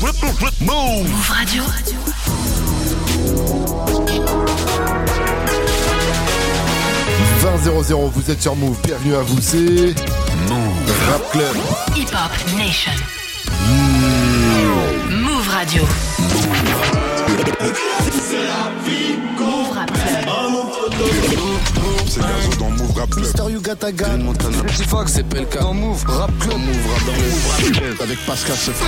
Move Radio. vous êtes sur Move, bienvenue à vous, c'est Move Rap Club. Hip Hop Nation. Move Radio. Move Rap Club c'est Gazo dans Move Rap Club. Mister You Got a Gun. Montana. Fox, c'est PLK. Dans Move Rap Club. Move Rap Club. Avec Pascal Sefran.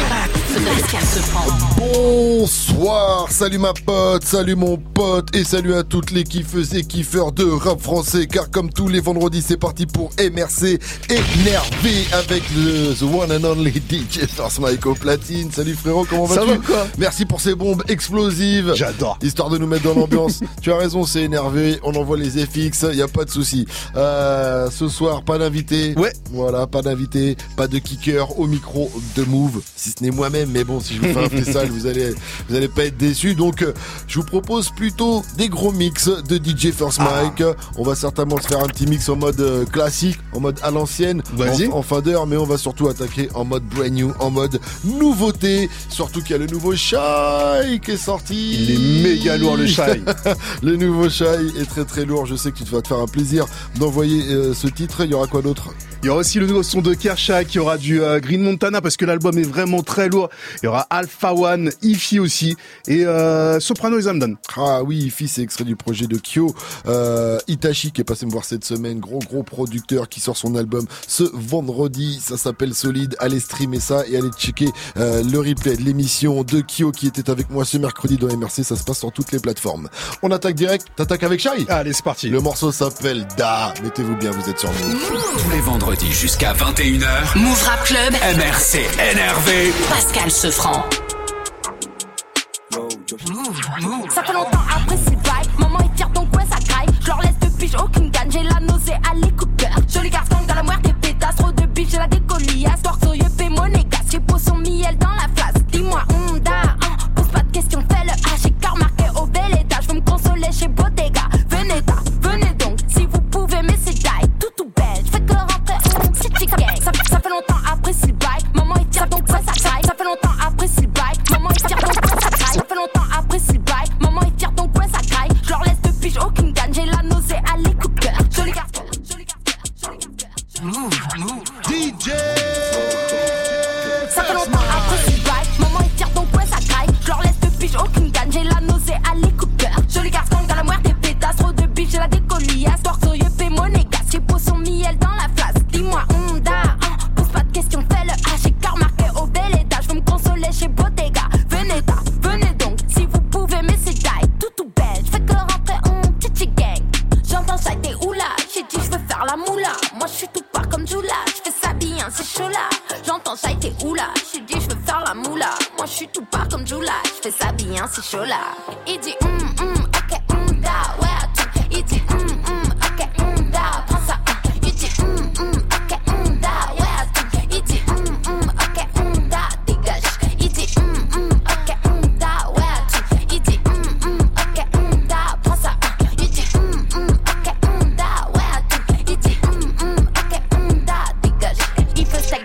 Bonsoir, salut ma pote, salut mon pote et salut à toutes les kiffeuses et kiffeurs de rap français car comme tous les vendredis c'est parti pour MRC énervé avec le The One and Only DJ Force Mike au platine. Salut frérot, comment vas-tu Ça va quoi Merci pour ces bombes explosives. J'adore. Histoire de nous mettre dans l'ambiance. tu as raison, c'est énervé. On envoie les FX, y a pas de souci. Euh, ce soir, pas d'invité. Ouais. Voilà, pas d'invité, pas de kicker au micro de Move, si ce n'est moi-même. Mais bon, si je vous fais un freestyle, vous allez, vous allez pas être déçus. Donc, euh, je vous propose plutôt des gros mix de DJ First Ah. Mike. On va certainement se faire un petit mix en mode euh, classique, en mode à l'ancienne, Vas-y. en, en fin d'heure, mais on va surtout attaquer en mode brand new, en mode nouveauté. Surtout qu'il y a le nouveau Shy qui est sorti. Il est méga lourd le Shy. le nouveau Shy est très très lourd. Je sais que tu vas te faire un plaisir d'envoyer euh, ce titre. Il y aura quoi d'autre? Il y aura aussi le nouveau son de Kershak, il y aura du euh, Green Montana parce que l'album est vraiment très lourd. Il y aura Alpha One, Ify aussi et euh, Soprano et Zamdan. Ah oui, Ify, c'est extrait du projet de Kyo. Euh, Itachi qui est passé me voir cette semaine, gros gros producteur qui sort son album ce vendredi. Ça s'appelle Solide. Allez streamer ça et allez checker euh, le replay de l'émission de Kyo qui était avec moi ce mercredi dans MRC. Ça se passe sur toutes les plateformes. On attaque direct. T'attaques avec Shai? Allez, c'est parti. Le morceau s'appelle Da. Mettez-vous bien, vous êtes sur nous. Tous les vendredis jusqu'à 21h, Move Rap Club. MRC énervé. Pascal Sefranc. Ça fait longtemps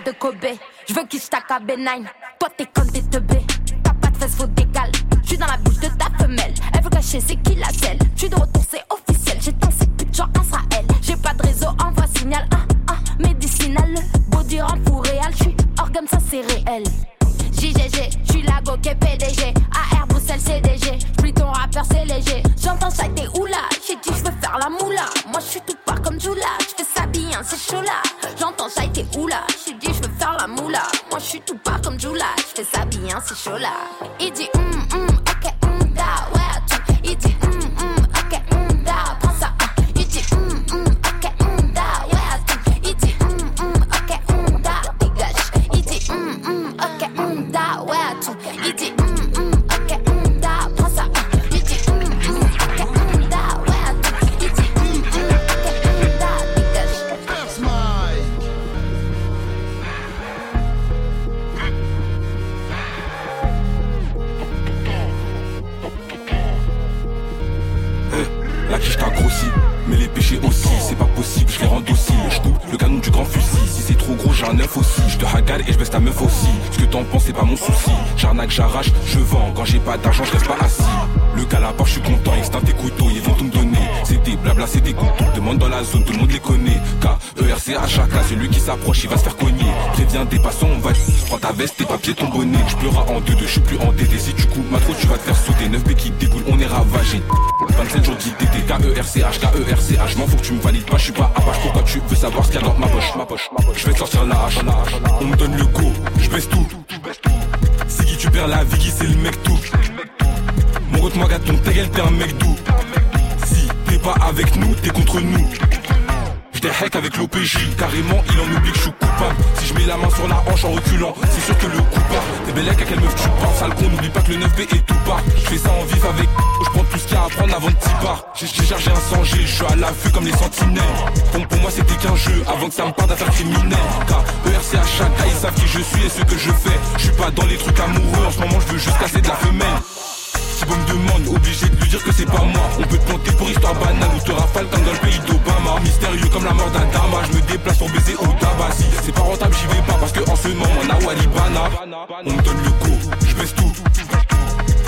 Je veux qu'il à B9. Toi, t'es comme des teubés. T'as pas de fesses, faut décaler. Je suis dans la bouche de ta femelle. Elle veut cacher, c'est qui la selle. Je suis de retour, c'est officiel. J'ai tant cette pute genre Israël. J'ai pas de réseau, envoie signal. Ah, ah, médicinal. Body rend fou réel. Je suis organe, ça c'est réel. JGG, je suis la go qui est PDG. AR Bruxelles CDG. J'plie ton rappeur, c'est léger. J'entends ça, t'es oula. J'ai dit, je veux faire la moula. Moi, je suis tout pas comme Jula. Je fais ça bien, c'est chaud là. J'entends ça, t'es oula. Moi, je suis tout pas comme Jula. Je fais ça bien, c'est chaud là. Il dit, hum, et je baisse ta meuf aussi. Ce que t'en penses, c'est pas mon souci. J'arnaque, j'arrache, je vends. Quand j'ai pas d'argent, je reste pas assis. Le calapar, je suis content, extinct tes couteaux, ils vont tout me donner. C'est blabla, c'est des couteaux. Demande dans la zone, tout le monde les connaît. K-E-R-C à chaque celui qui s'approche, il va se faire cogner. Préviens des passants, on va. Prends ta veste, tes papiers, ton bonnet. Je pleurerai en deux, deux, je suis plus endetté. Si tu coupes ma trop, tu vas te faire sauter. 9 qui dégoulent, on est ravagé. 27 jours d'ITT, K-E-R-C-H, K-E-R-C-H. M'en faut que tu me valides pas, je suis pas apache. Pourquoi tu veux savoir ce qu'il y a dans ma poche, ma poche, ma poche. Je vais sortir la hache. On me donne le go, je baisse tout. C'est qui tu perds la vie, qui c'est le mec tout? Mon moi, ton ta gueule, t'es un mec doux. Pas avec nous, t'es contre nous. J'étais hack avec l'OPJ, carrément il en oublie que je suis coupable. Si je mets la main sur la hanche en reculant, c'est sûr que le coup part T'es belle à quelle meuf tu parles, sale con, n'oublie pas que le 9B est tout part Je fais ça en vif avec je prends tout ce qu'il y a à prendre avant de t'y part J'ai chargé un sang, je suis à l'affût comme les sentinelles. Donc pour moi c'était qu'un jeu, avant que ça me parle d'affaires criminelles. Car ERC à chaque ils savent qui je suis et ce que je fais. Je pas dans les trucs amoureux, en ce moment je veux juste casser de la femelle bon me demande, obligé de lui dire que c'est pas moi. On peut te planter pour histoire banale ou te rafale comme dans le pays d'Obama. Mystérieux comme la mort d'un dama, je me déplace pour baiser au tabac Si c'est pas rentable j'y vais pas parce que en ce moment on a Walibana. On me donne le go, je baisse tout.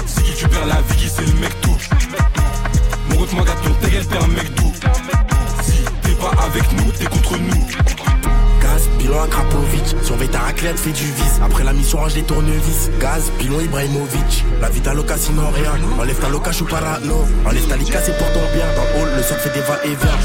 C'est qui tu perds la vie, qui c'est le mec tout? Mon route gâte ton t'es un mec doux Si t'es pas avec nous, t'es contre nous Gaz, bilan à Krapovic. Surveille ta raclette, fais du vis. Après la mission, range les tournevis. Gaz, bilan Ibrahimovic. La vie loca sinon rien. Enlève ta loca, je suis parano. Enlève ta lica, c'est pour ton bien. Dans le hall, le sol fait des va-et-vient.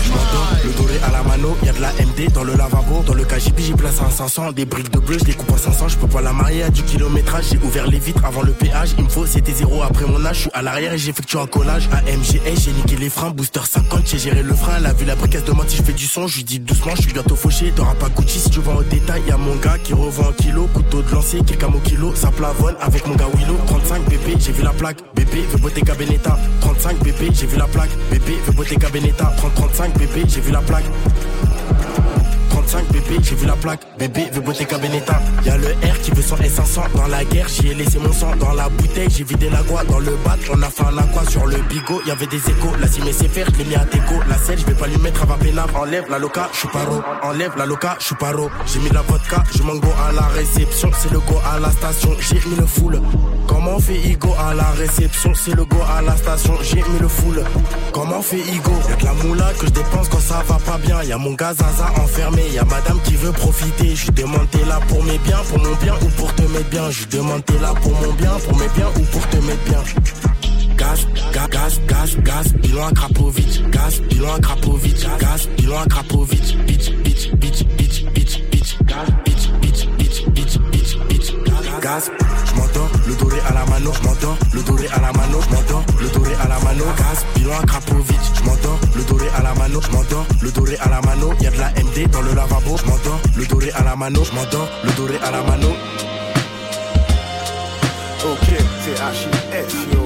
Je le doré à la mano. Y'a de la MD dans le lavabo. Dans le KGB, j'ai place à 500. Des briques de bleu, je les coupe à 500. Je peux pas la marier à du kilométrage. J'ai ouvert les vitres avant le péage. Il me faut, c'était zéro après mon âge. Je suis à l'arrière et j'effectue un collage. AMGS, j'ai niqué les freins. Booster 50, j'ai géré le frein. Elle a vu la briquette de si je fais du son. Je lui dis doucement, je suis bientôt fauché. T'auras pas Gucci si tu vends au détail. Y'a mon gars qui revend un kilo. Couteau de lancer, quelques au kilo. Ça plavonne avec mon gars Willow. 35 bébé, j'ai vu la plaque. Bébé veut Bottega Benetta. 35 bébé, j'ai vu la plaque. Bébé veut Bottega Benetta. 30 35 bébé, j'ai vu la plaque. 35 bébé, j'ai vu la plaque. Bébé veut Bottega Benetta. Y'a le R qui veut son S500 dans la guerre. J'y ai laissé mon sang dans la bouteille. J'ai vidé la goa dans le bat. On a fait un aqua sur le bigot. Y'avait des échos. La cime c'est faire, je mis à déco. La selle, je vais pas lui mettre à Vapena. Enlève la loca, je suis paro. Enlève la loca, je suis paro. J'ai mis la vodka, je mango à la réception. C'est le go à la station. J'ai mis le full. Comment fait Igo à la réception? C'est le go à la station. J'ai mis le full. Comment on fait Igo? Y'a de la moula que je dépense quand ça va pas bien. Y'a mon gaz Zaza enfermé. Y'a madame qui veut profiter. Je demande t'es là pour mes biens, pour mon bien ou pour te mettre bien? Je demande t'es là pour mon bien, pour mes biens ou pour te mettre bien? Gaz, gaz, gaz, gaz, gaz, bilan Krapovic. Gaz, bilan Krapovic. Gaz, bilan Krapovic. Bitch, bitch, bitch, bitch, bitch, bitch. Bitch, bitch, Gaz, je le doré à la mano, je le doré à la mano, je le doré à la mano. Gaz, bilan à Krapovic. Je le doré à la mano, je le doré à la mano. Y'a de la MD dans le lavabo, je le doré à la mano, je le doré à la mano. Ok, c'est H.I.S. yo.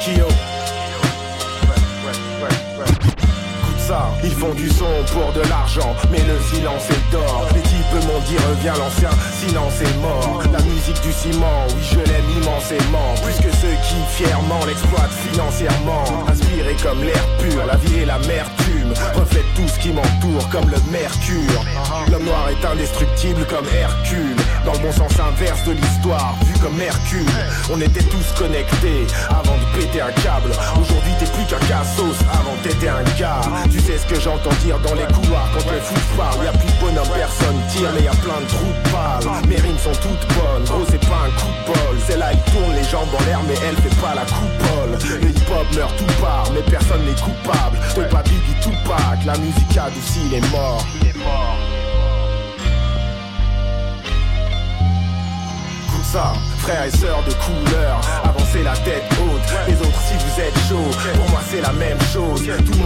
Kyo. Ils font du son pour de l'argent, mais le silence est d'or. Les types m'ont dit reviens l'ancien, silence est mort. La musique du ciment, oui je l'aime immensément. Plus que ceux qui fièrement l'exploitent financièrement. Inspiré comme l'air pur, la vie et l'amertume. Reflète tout ce qui m'entoure comme le mercure. L'homme noir est indestructible comme Hercule. Dans le bon sens inverse de l'histoire, vu comme Mercure. On était tous connectés avant de péter un câble. Aujourd'hui t'es plus qu'un cassos, avant t'étais un gars. Tu sais ce que j'entends dire dans les couloirs quand les fous parlent. Y'a plus de bonhomme, personne mais y'a plein de trous pâles. Mes rimes sont toutes bonnes, gros c'est pas un coup de bol. Celle-là il tourne les jambes en l'air, mais elle fait pas la coupole. Le hip-hop meurt tout part, mais personne n'est coupable. De pas Biggie Tupac, la musique adoucie les morts. Écoute ça, frères et sœurs de couleur, avancez la tête haute. Les autres, si vous êtes chaud, pour moi c'est la même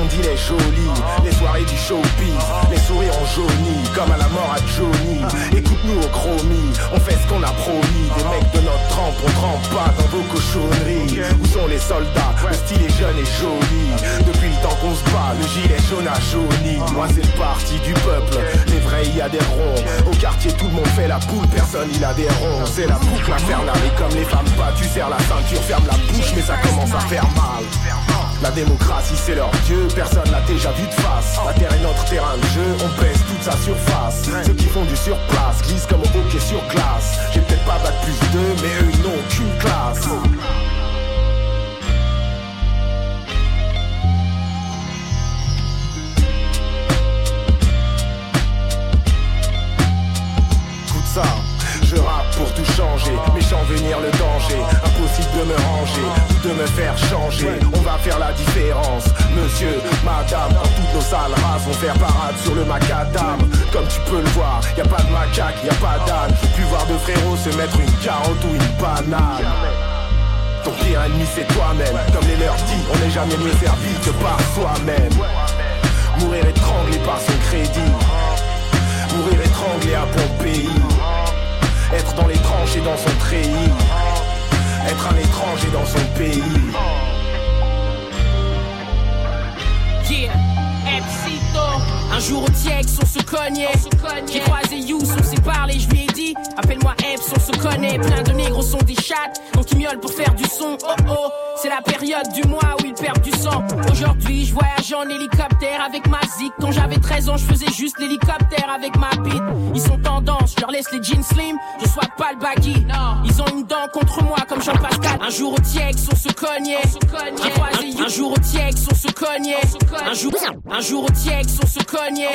dit les jolis, les soirées du showbiz, les sourires ont jauni, comme à la mort à Johnny. Écoute-nous au chromie, on fait ce qu'on a promis. Des mecs de notre trempe, on trempe pas dans vos cochonneries. Où sont les soldats? Le style est jeune et joli. Depuis le temps qu'on se bat, le gilet jaune a jauni. Moi c'est le parti du peuple, les vrais y adhéreront. Au quartier, tout le monde fait la poule, personne il adhéreront. C'est la boucle infernale et comme les femmes pas, tu serres la ceinture, ferme la bouche, mais ça commence à faire mal. La démocratie c'est leur dieu, personne l'a déjà vu de face. La terre est notre terrain de jeu, on pèse toute sa surface. Ceux qui font du surplace, glissent comme au hockey sur glace. J'ai peut-être pas bac plus deux, mais eux ils n'ont aucune classe. Écoute ça, je rappe pour tout changer, méchant venir le danger, de me ranger ou de me faire changer. On va faire la différence, monsieur, madame, toutes nos sales races, on faire parade sur le macadam. Comme tu peux le voir, y a pas de macaque, y a pas d'âne. Faut plus voir de frérots se mettre une carotte ou une banane. Ton pire ennemi c'est toi-même, comme les leurs dit, on n'est jamais mieux servi que par soi-même. Mourir étranglé par son crédit, mourir étranglé à bon pays. Être dans les tranchées dans son treillis Être un étranger dans son pays Yeah, Epsito. Un jour au TX, on se cognait. J'ai croisé Yous, on s'est parlé, je lui ai dit Appelle-moi Eps, on se connaît. Plein de négros sont des chattes, donc ils miaulent pour faire du son. Oh oh, c'est la période du mois où ils perdent du sang. Aujourd'hui, je voyage en hélicoptère avec ma zik. Quand j'avais 13 ans, je faisais juste l'hélicoptère avec ma bite. Ils sont tendance, je leur laisse les jeans slim, je sois pas le baggy. Ils ont une dent contre moi comme Jean-Pascal. Un jour au TX, on se cognait. Un jour au TX, on se cognait. Un jour, un jour au TX, on se cognait.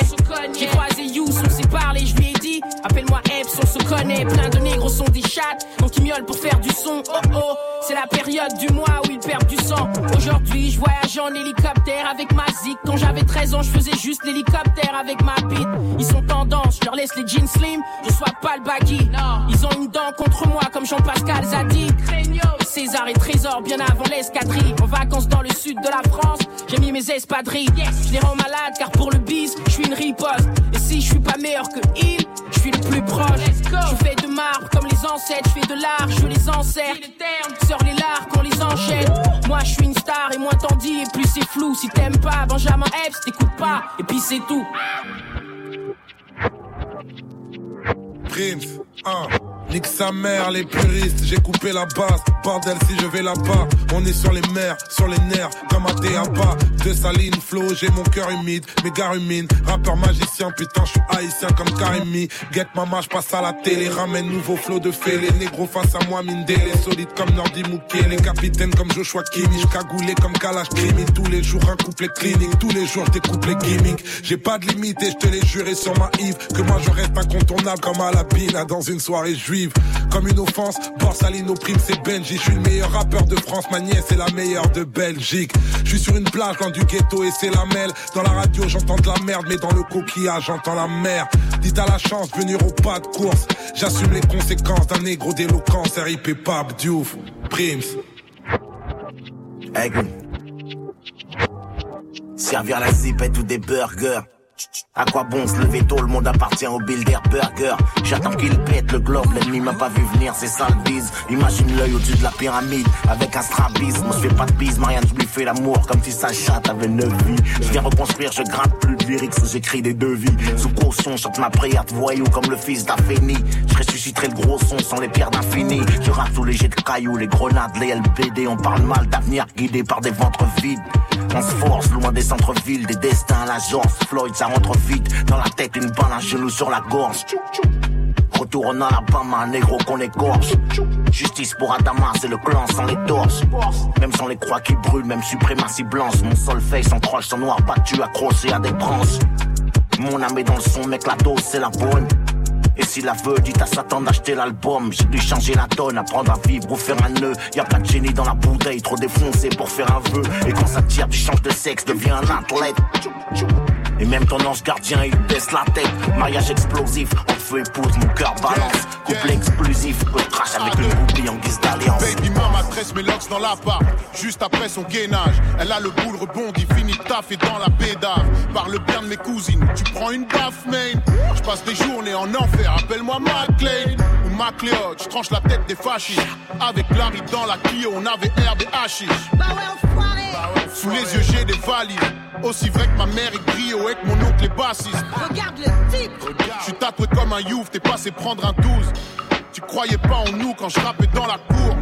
J'ai croisé Yous, on s'est parlé, je lui ai dit Appelle-moi Eps, on se connaît. Plein de négros sont des chattes, donc ils miaulent pour faire du son. Oh oh, c'est la période du mois où ils perdent du sang. Aujourd'hui, je voyage en hélicoptère avec ma zik. Quand j'avais 13 ans, je faisais juste l'hélicoptère avec ma bite. Ils sont tendance, je leur laisse les jeans slim, je sois pas le baggy. Ils ont une dent contre moi comme Jean-Pascal Zadi. César et Trésor bien avant l'escadrille. En vacances dans le sud de la France, j'ai mis mes espadrilles. Je les rends malades car pour le bis, je suis une riposte. Et si je suis pas meilleur que il, je suis le plus proche. Je fais de marbre comme les ancêtres, je fais de l'art, je les encercle. Sors les lards qu'on les enchaîne. Moi je suis une star et moins t'en dis et plus c'est flou. Si t'aimes pas Benjamin Epps, t'écoutes pas et puis c'est tout. Prince, 1. Nique sa mère, les puristes, j'ai coupé la base. Bordel, si je vais là-bas, on est sur les mers, sur les nerfs, comme à Théaba. De saline, flow, j'ai mon cœur humide, mes gars ruminent. Rappeur magicien, putain, je suis haïtien comme Karimi. Get mama, je passe à la télé, ramène nouveau flow de fée. Les négros face à moi, mine les solides comme Nordi Mouké. Les capitaines comme Joshua Kimi, cagoulé comme Kalash Krimi. Tous les jours, un couplet clinique, tous les jours, je découpe les gimmicks. J'ai pas de limite et je te l'ai juré sur ma Yves, que moi je reste incontournable comme à la dans une soirée juive. Comme une offense, Borsalino prime c'est Benji. Je suis le meilleur rappeur de France, ma nièce est la meilleure de Belgique. Je suis sur une plage loin du ghetto et c'est la mêle. Dans la radio j'entends de la merde, mais dans le coquillage j'entends la mer. Dites à la chance, venir au pas de course. J'assume les conséquences d'un négro d'éloquence. RIP Pab, Diouf, Prims. Aigle. Servir la zipette ou des burgers. À quoi bon se lever tôt, le monde appartient au Builder Burger. J'attends qu'il pète le globe, l'ennemi m'a pas vu venir, c'est ça le. Imagine l'œil au-dessus de la pyramide, avec un strabisme. On se fait pas de bise, Marianne, je lui fais l'amour comme si sa chatte avait neuf vies. Je viens reconstruire, je gratte plus de lyrics, j'écris des devis. Sous caution, chante ma prière de voyou comme le fils d'Afeni. Je ressusciterai le gros son sans les pierres d'infini. Je rate sous les jets de cailloux, les grenades, les LBD. On parle mal d'avenir guidé par des ventres vides. On se force loin des centres-villes, des destins à l'agence. Floyd, ça rentre vite dans la tête, une balle, un genou sur la gorge. Retour en Alabama, un négro qu'on égorge. Justice pour Adama, c'est le clan sans les torches. Même sans les croix qui brûlent, même suprématie blanche. Mon solfège sans croche, sans noir battu, accroché à des branches. Mon âme est dans le son, mec, la dose, c'est la bonne. Et s'il la veut, dites à Satan d'acheter l'album. J'ai dû changer la donne, apprendre à vivre ou faire un nœud. Y a pas de génie dans la bouteille, trop défoncé pour faire un vœu. Et quand ça tire, tu changes de sexe, deviens un athlète. Et même ton ange gardien, il baisse la tête. Mariage explosif, feu épouse, mon cœur balance. Couple explosif, que je crache avec une goupille en guise d'alliance. Baby mama tresse mes locks dans la part Juste après son gainage Elle a le boule rebondi Fini de taf et dans la pédave. Parle bien de mes cousines Tu prends une baffe main. Je passe des journées en enfer Appelle-moi McLean Ou McLeod. Je tranche la tête des fascistes. Avec Larry dans la Clio On avait herbe et hashish Bah ouais. Sous les yeux j'ai des valises. Aussi vrai que ma mère est brio Et que mon oncle est bassiste. Regarde le type. je suis tatoué comme un youf, t'es passé prendre un 12. Tu croyais pas en nous quand je rappais dans la cour.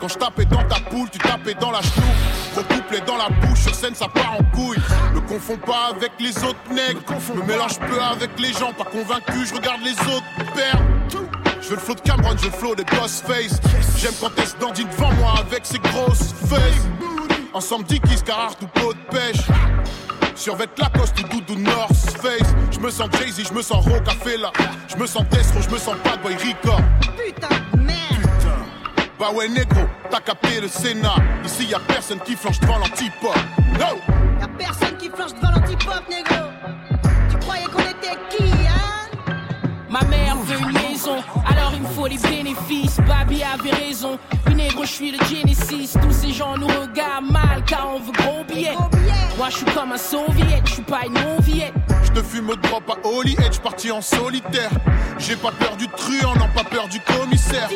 Quand je tapais dans ta poule, tu tapais dans la chenoute. Gros couplet dans la bouche, sur scène ça part en couille. Me confonds pas avec les autres nègres. Me mélange peu avec les gens, pas convaincu, je regarde les autres perdre. Je veux le flow de Cameron, je veux le flow de Ghostface. J'aime quand se dandine devant moi avec ses grosses fesses. Ensemble Dickies, Carhartt ou pot de pêche. Survêt Lacoste ou doudou North Face. Je me sens Jay-Z, je me sens Rocafella. Je me sens Destro, je me sens Bad Boy Rica. Putain de merde. Bah ouais, négro, t'as capté le Sénat. Ici y a personne qui flanche devant l'antipop. No! Y'a personne qui flanche devant l'antipop, négro. Tu croyais qu'on était qui, hein? Ma mère veut une maison, alors il me faut les bénéfices. Babi avait raison, négro, je suis le Genesis. Tous ces gens nous regardent mal car on veut gros billets. Moi je suis comme un soviet, je suis pas une non-viette. Je te fume au drop à Holy Edge, parti en solitaire. J'ai pas peur du truand, non pas peur du commissaire.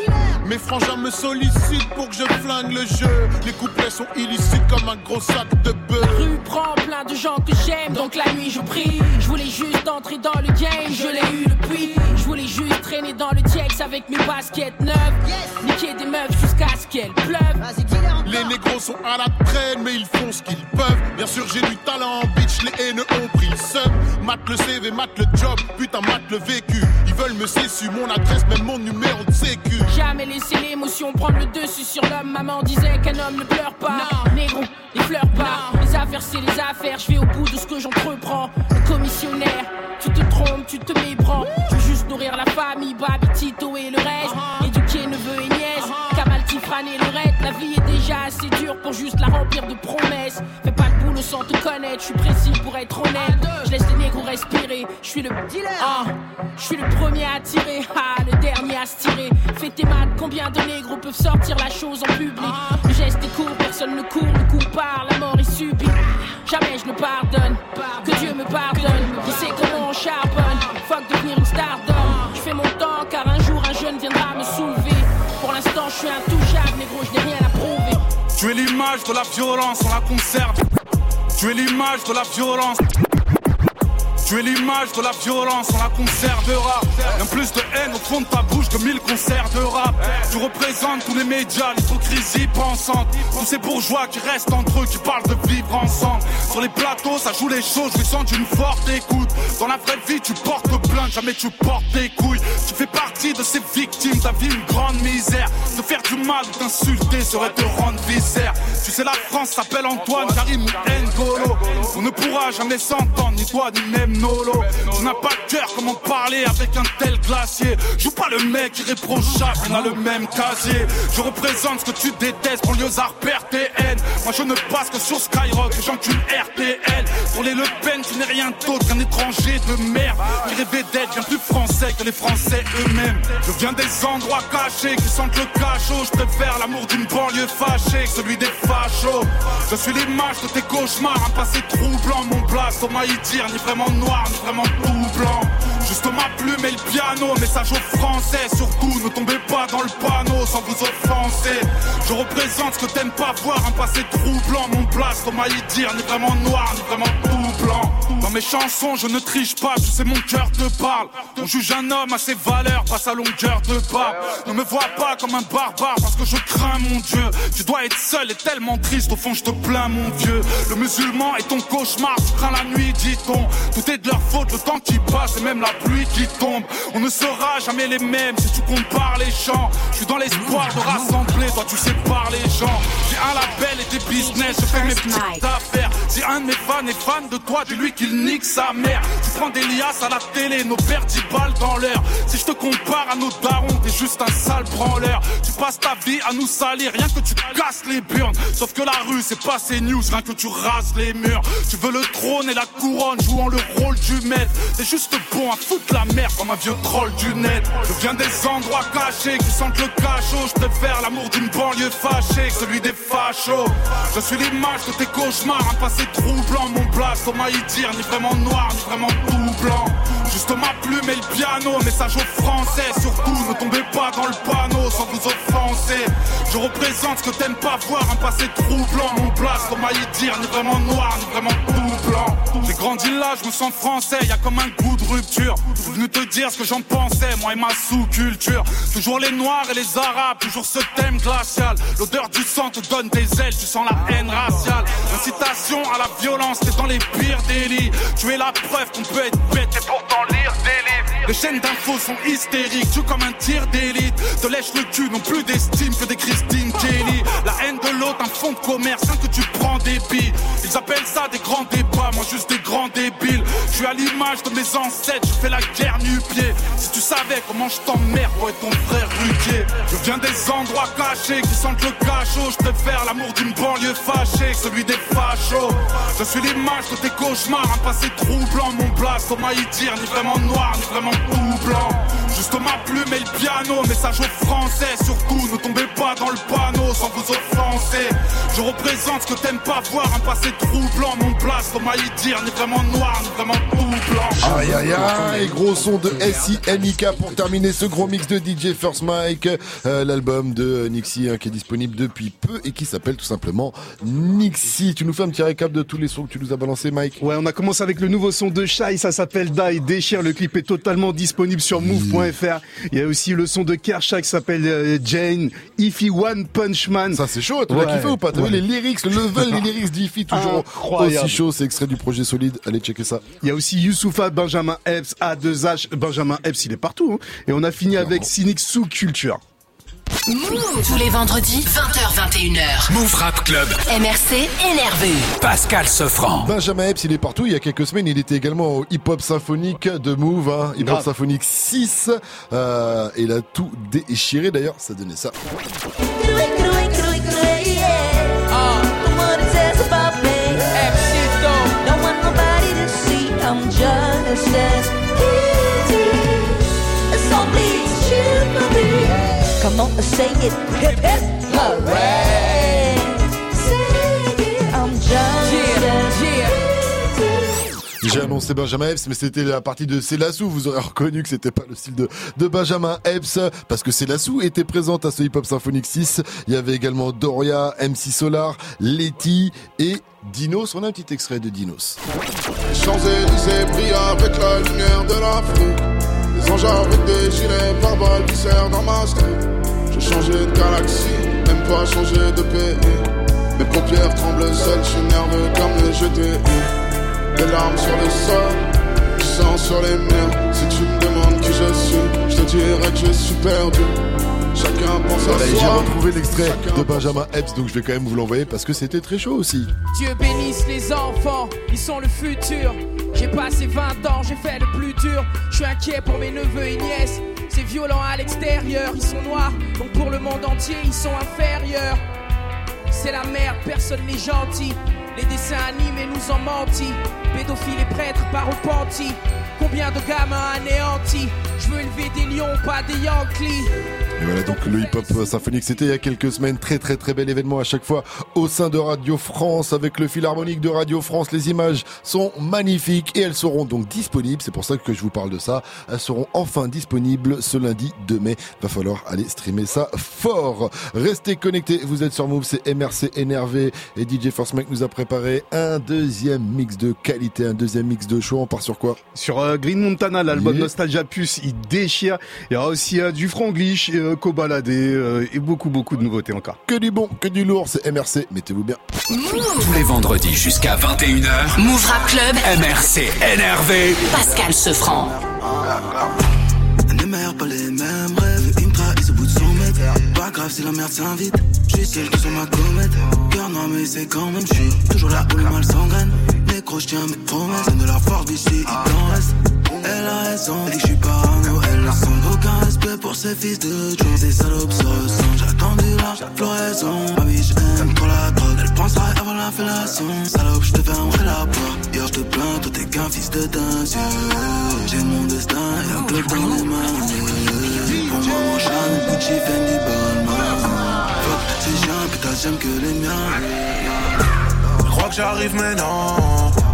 Mes frangins me sollicitent pour que je flingue le jeu. Les couplets sont illicites comme un gros sac de La beurre. rue prend plein de gens que j'aime, donc la nuit je prie. Je voulais juste entrer dans le game, je l'ai eu depuis. Je voulais juste traîner dans le TX avec mes baskets neuves. Niquer des meufs jusqu'à ce qu'elles pleuvent. Les négros sont à la traîne, mais ils font ce qu'ils peuvent. Bien sûr, j'ai du talent, bitch, les haineux ont pris le seum. Mate le CV, mate le job, putain, mate le vécu. Ils veulent me cessu, mon adresse, même mon numéro de sécu. Jamais laissé l'émotion prendre le dessus sur l'homme. Maman disait qu'un homme ne pleure pas. Négro, il pleure pas. Les affaires, c'est les affaires. Je vais au bout de ce que j'entreprends. Le commissionnaire, tu te trompes, tu te méprends. Je veux juste nourrir la famille, Babi, Tito et le reste. Nièce. La vie est déjà assez dure pour juste la remplir de promesses. Fais pas le boulot sans te connaître. Je suis précis pour être honnête. Je laisse les négros respirer. Je suis le Ah, je suis le premier à tirer, ah, le dernier à se tirer. Fais tes maths, combien de négros peuvent sortir la chose en public? Le geste est court, personne ne court, le coup part, la mort est subie. Jamais je ne pardonne, que Dieu me pardonne. Il sait comment on charbonne, fuck devenir une star d'homme. Je fais mon temps car un jour un jeune viendra me soulever. Pour l'instant, je suis intouchable, négro, Tu es l'image de la violence, on la conserve. Tu es l'image de la violence. Tu es l'image de la violence, on la conservera. Bien plus de haine au fond de ta bouche que mille concerts de rap. Tu représentes tous les médias, l'hypocrisie pensante. Tous ces bourgeois qui restent entre eux, qui parlent de vivre ensemble. Sur les plateaux, ça joue les choses, je sens d'une forte écoute. Dans la vraie vie, tu portes plainte, jamais tu portes tes couilles. Tu fais partie de ces victimes, ta vie une grande misère. Te faire du mal ou t'insulter serait te rendre viscère. Tu sais, la France s'appelle Antoine, Karim ou N'Golo. On ne pourra jamais s'entendre, ni toi, ni même Tu n'as pas de cœur, comment parler avec un tel glacier? Joue pas le mec irréprochable, on a le même casier. Je représente ce que tu détestes, banlieusard, père TN. Moi je ne passe que sur Skyrock, j'encule RTL. Pour les Le Pen, tu n'es rien d'autre qu'un étranger de merde. Qui rêvait d'être bien plus français que les Français eux-mêmes. Je viens des endroits cachés qui sentent le cachot. Je préfère l'amour d'une banlieue fâchée que celui des fachos. Je suis l'image de tes cauchemars, un passé troublant. Mon blast, on m'a y dire, ni vraiment noir, ni vraiment tout blanc. Juste ma plume et le piano, message aux Français. Surtout, ne tombez pas dans le panneau sans vous offenser. Je représente ce que t'aimes pas voir, un passé troublant. Mon on m'a y dire, ni vraiment noir, ni vraiment tout. Dans mes chansons, je ne triche pas, tu sais, mon cœur te parle. On juge un homme à ses valeurs, pas sa longueur de barbe. Ne me vois pas comme un barbare parce que je crains mon Dieu. Tu dois être seul et tellement triste, au fond, je te plains, mon vieux. Le musulman est ton cauchemar, tu crains la nuit, dit-on. Tout est de leur faute, le temps qui passe et même la pluie qui tombe. On ne sera jamais les mêmes si tu compares les gens. Je suis dans l'espoir de rassembler, toi tu sépares les gens. J'ai un label et des business, je fais mes petites affaires. Si un de mes fans est fan de toi, dis-lui qu'il nique sa mère. Tu prends des liasses à la télé, nos pères 10 balles dans l'heure. Si je te compare à nos darons, t'es juste un sale branleur. Tu passes ta vie à nous salir, rien que tu casses les burnes. Sauf que la rue, c'est pas ces news, rien que tu rases les murs. Tu veux le trône et la couronne, jouant le rôle du maître. T'es juste bon à foutre la merde comme un vieux troll du net. Je viens des endroits cachés qui sentent le cachot. Je préfère l'amour d'une banlieue fâchée que celui des fachos. Je suis l'image de tes cauchemars, un passé troublant. Mon on m'a y dire, ni vraiment noir, ni vraiment tout blanc. Juste ma plume et le piano, message aux Français. Surtout, ne tombez pas dans le panneau sans vous offenser. Je représente ce que t'aimes pas voir, un passé troublant. Mon blast, comment y dire, ni vraiment noir, ni vraiment tout blanc. J'ai grandi là, je me sens français, y a comme un goût de rupture. Je suis venu te dire ce que j'en pensais, moi et ma sous-culture. Toujours les noirs et les arabes, toujours ce thème glacial. L'odeur du sang te donne des ailes, tu sens la haine raciale. Incitation à la violence, t'es dans les pires délits. Tu es la preuve qu'on peut être bête et pourtant Les chaînes d'infos sont hystériques, tu comme un tir d'élite. Te lèche le cul, non plus d'estime que des Christine Kelly. La haine de l'autre, un fonds de commerce, rien que tu prends des billes. Ils appellent ça des grands débats, moi juste des grands débiles. Je suis à l'image de mes ancêtres, je fais la guerre nu-pied. Si tu savais comment je t'emmerde être ton frère Ruquier. Je viens des endroits cachés qui sentent le cachot. Je préfère l'amour d'une banlieue fâchée celui des fachos. Je suis l'image de tes cauchemars, un passé troublant. Mon y dire, ni vraiment noir, ni vraiment tout blanc. Juste ma plume et le piano, message aux Français. Surtout, ce que t'aimes pas voir, un passé troublant. Mon blast, comment y dire, ni vraiment noir, ni vraiment tout blanc. Aïe aïe aïe, gros son de SINIK pour terminer ce gros mix de DJ First Mike, euh, l'album de Nixie hein, qui est disponible depuis peu et qui s'appelle tout simplement Nixie. Tu nous fais un petit récap de tous les sons que tu nous as balancés Mike? Ouais, on a commencé avec le nouveau son de Shai, ça s'appelle Die Déchire. Le clip est totalement disponible sur move.fr. Il y a aussi le son de Kershaw qui s'appelle euh, Jane, Ify One Punch Man. Ça c'est chaud, tu l'as Ouais, kiffé ou pas? T'as ouais. vu les lyrics, le level des lyrics toujours Incroyable. aussi chaud, c'est extrait du projet solide, allez checker ça. Il y a aussi Youssoufa, Benjamin Epps, A2H, Benjamin Epps, il est partout. hein. Et on a fini avec Cynic sous culture. Tous les vendredis, 20h21h. Move Rap Club. MRC énervé. Pascal Sefranc. Benjamin Epps, il est partout. Il y a quelques semaines, il était également au hip-hop symphonique de Move, hein, hip-hop Grave. symphonique 6. Euh, et il a tout déchiré d'ailleurs, ça donnait ça. Come on, say it, hip hip, hooray! J'ai annoncé Benjamin Epps, mais c'était la partie de Célassou. Vous aurez reconnu que c'était pas le style de, de Benjamin Epps, parce que Célassou était présente à ce hip-hop symphonique 6. Il y avait également Doria, MC Solar, Letty et Dinos. On a un petit extrait de Dinos. Champs-Élysées brillent avec la lumière de l'Afrique. Les anges avec des gilets pare-balles viscèrent dans ma. J'ai changé de galaxie, même pas changé de pays. Mes paupières tremblent seules, je suis nerveux comme les GTI. Larmes sur le sol, du sang sur les murs. Si tu me demandes qui je suis, je te dirai que je suis perdu. Chacun pense Voilà, à et j'ai soi. retrouvé l'extrait de Benjamin Epps, donc je vais quand même vous l'envoyer parce que c'était très chaud aussi. Dieu bénisse les enfants, ils sont le futur. J'ai passé 20 ans, j'ai fait le plus dur. Je suis inquiet pour mes neveux et nièces. C'est violent à l'extérieur, ils sont noirs, donc pour le monde entier, ils sont inférieurs. C'est la merde, personne n'est gentil. Les dessins animés nous ont menti. Pédophiles et prêtres pas repentis. Combien de gamins anéantis Je veux élever des lions, pas des Yankees. Et voilà donc le hip-hop symphonique, c'était il y a quelques semaines, très très très bel événement à chaque fois au sein de Radio France avec le philharmonique de Radio France. Les images sont magnifiques et elles seront donc disponibles, c'est pour ça que je vous parle de ça. Elles seront enfin disponibles ce lundi 2 mai. Va falloir aller streamer ça fort. Restez connectés, vous êtes sur Move, c'est MRC énervé et DJ Force Mike nous a préparé un deuxième mix de qualité, un deuxième mix de show. On part sur quoi? Sur euh, Green Montana, l'album Yeah. Nostalgia Plus, il déchire. Il y aura aussi euh, du franglish, euh, Kobalade euh, et beaucoup beaucoup de nouveautés encore. Que du bon, que du lourd, c'est MRC, mettez-vous bien. Tous les vendredis jusqu'à 21h. Move Rap Club. MRC énervé. Pascal Sefranc. Pas les mêmes rêves, il me au bout de son mètre. Pas grave si la merde s'invite, je suis celle qui sur ma comète. Cœur noir, mais c'est quand même, je suis toujours là où le mal s'engraine. Négro, je tiens mes promesses, de la force, ici, il en reste. Elle a raison, dit que je suis parano, elle a sans aucun respect pour ses fils de Joe. Ces salopes se ressemblent, j'ai attendu la floraison. Ma vie, j'aime trop la drogue, elle pensera avant la fellation. Salope, je te fermerai la porte. Hier, je te plains, toi t'es qu'un fils de dingue. J'ai mon destin et un club dans les mains. Pour moi, mon Chanel, Gucci, Fendi, Balmain. Fuck, ces chiens, putain, j'aime que les miens. Crois que j'arrive maintenant.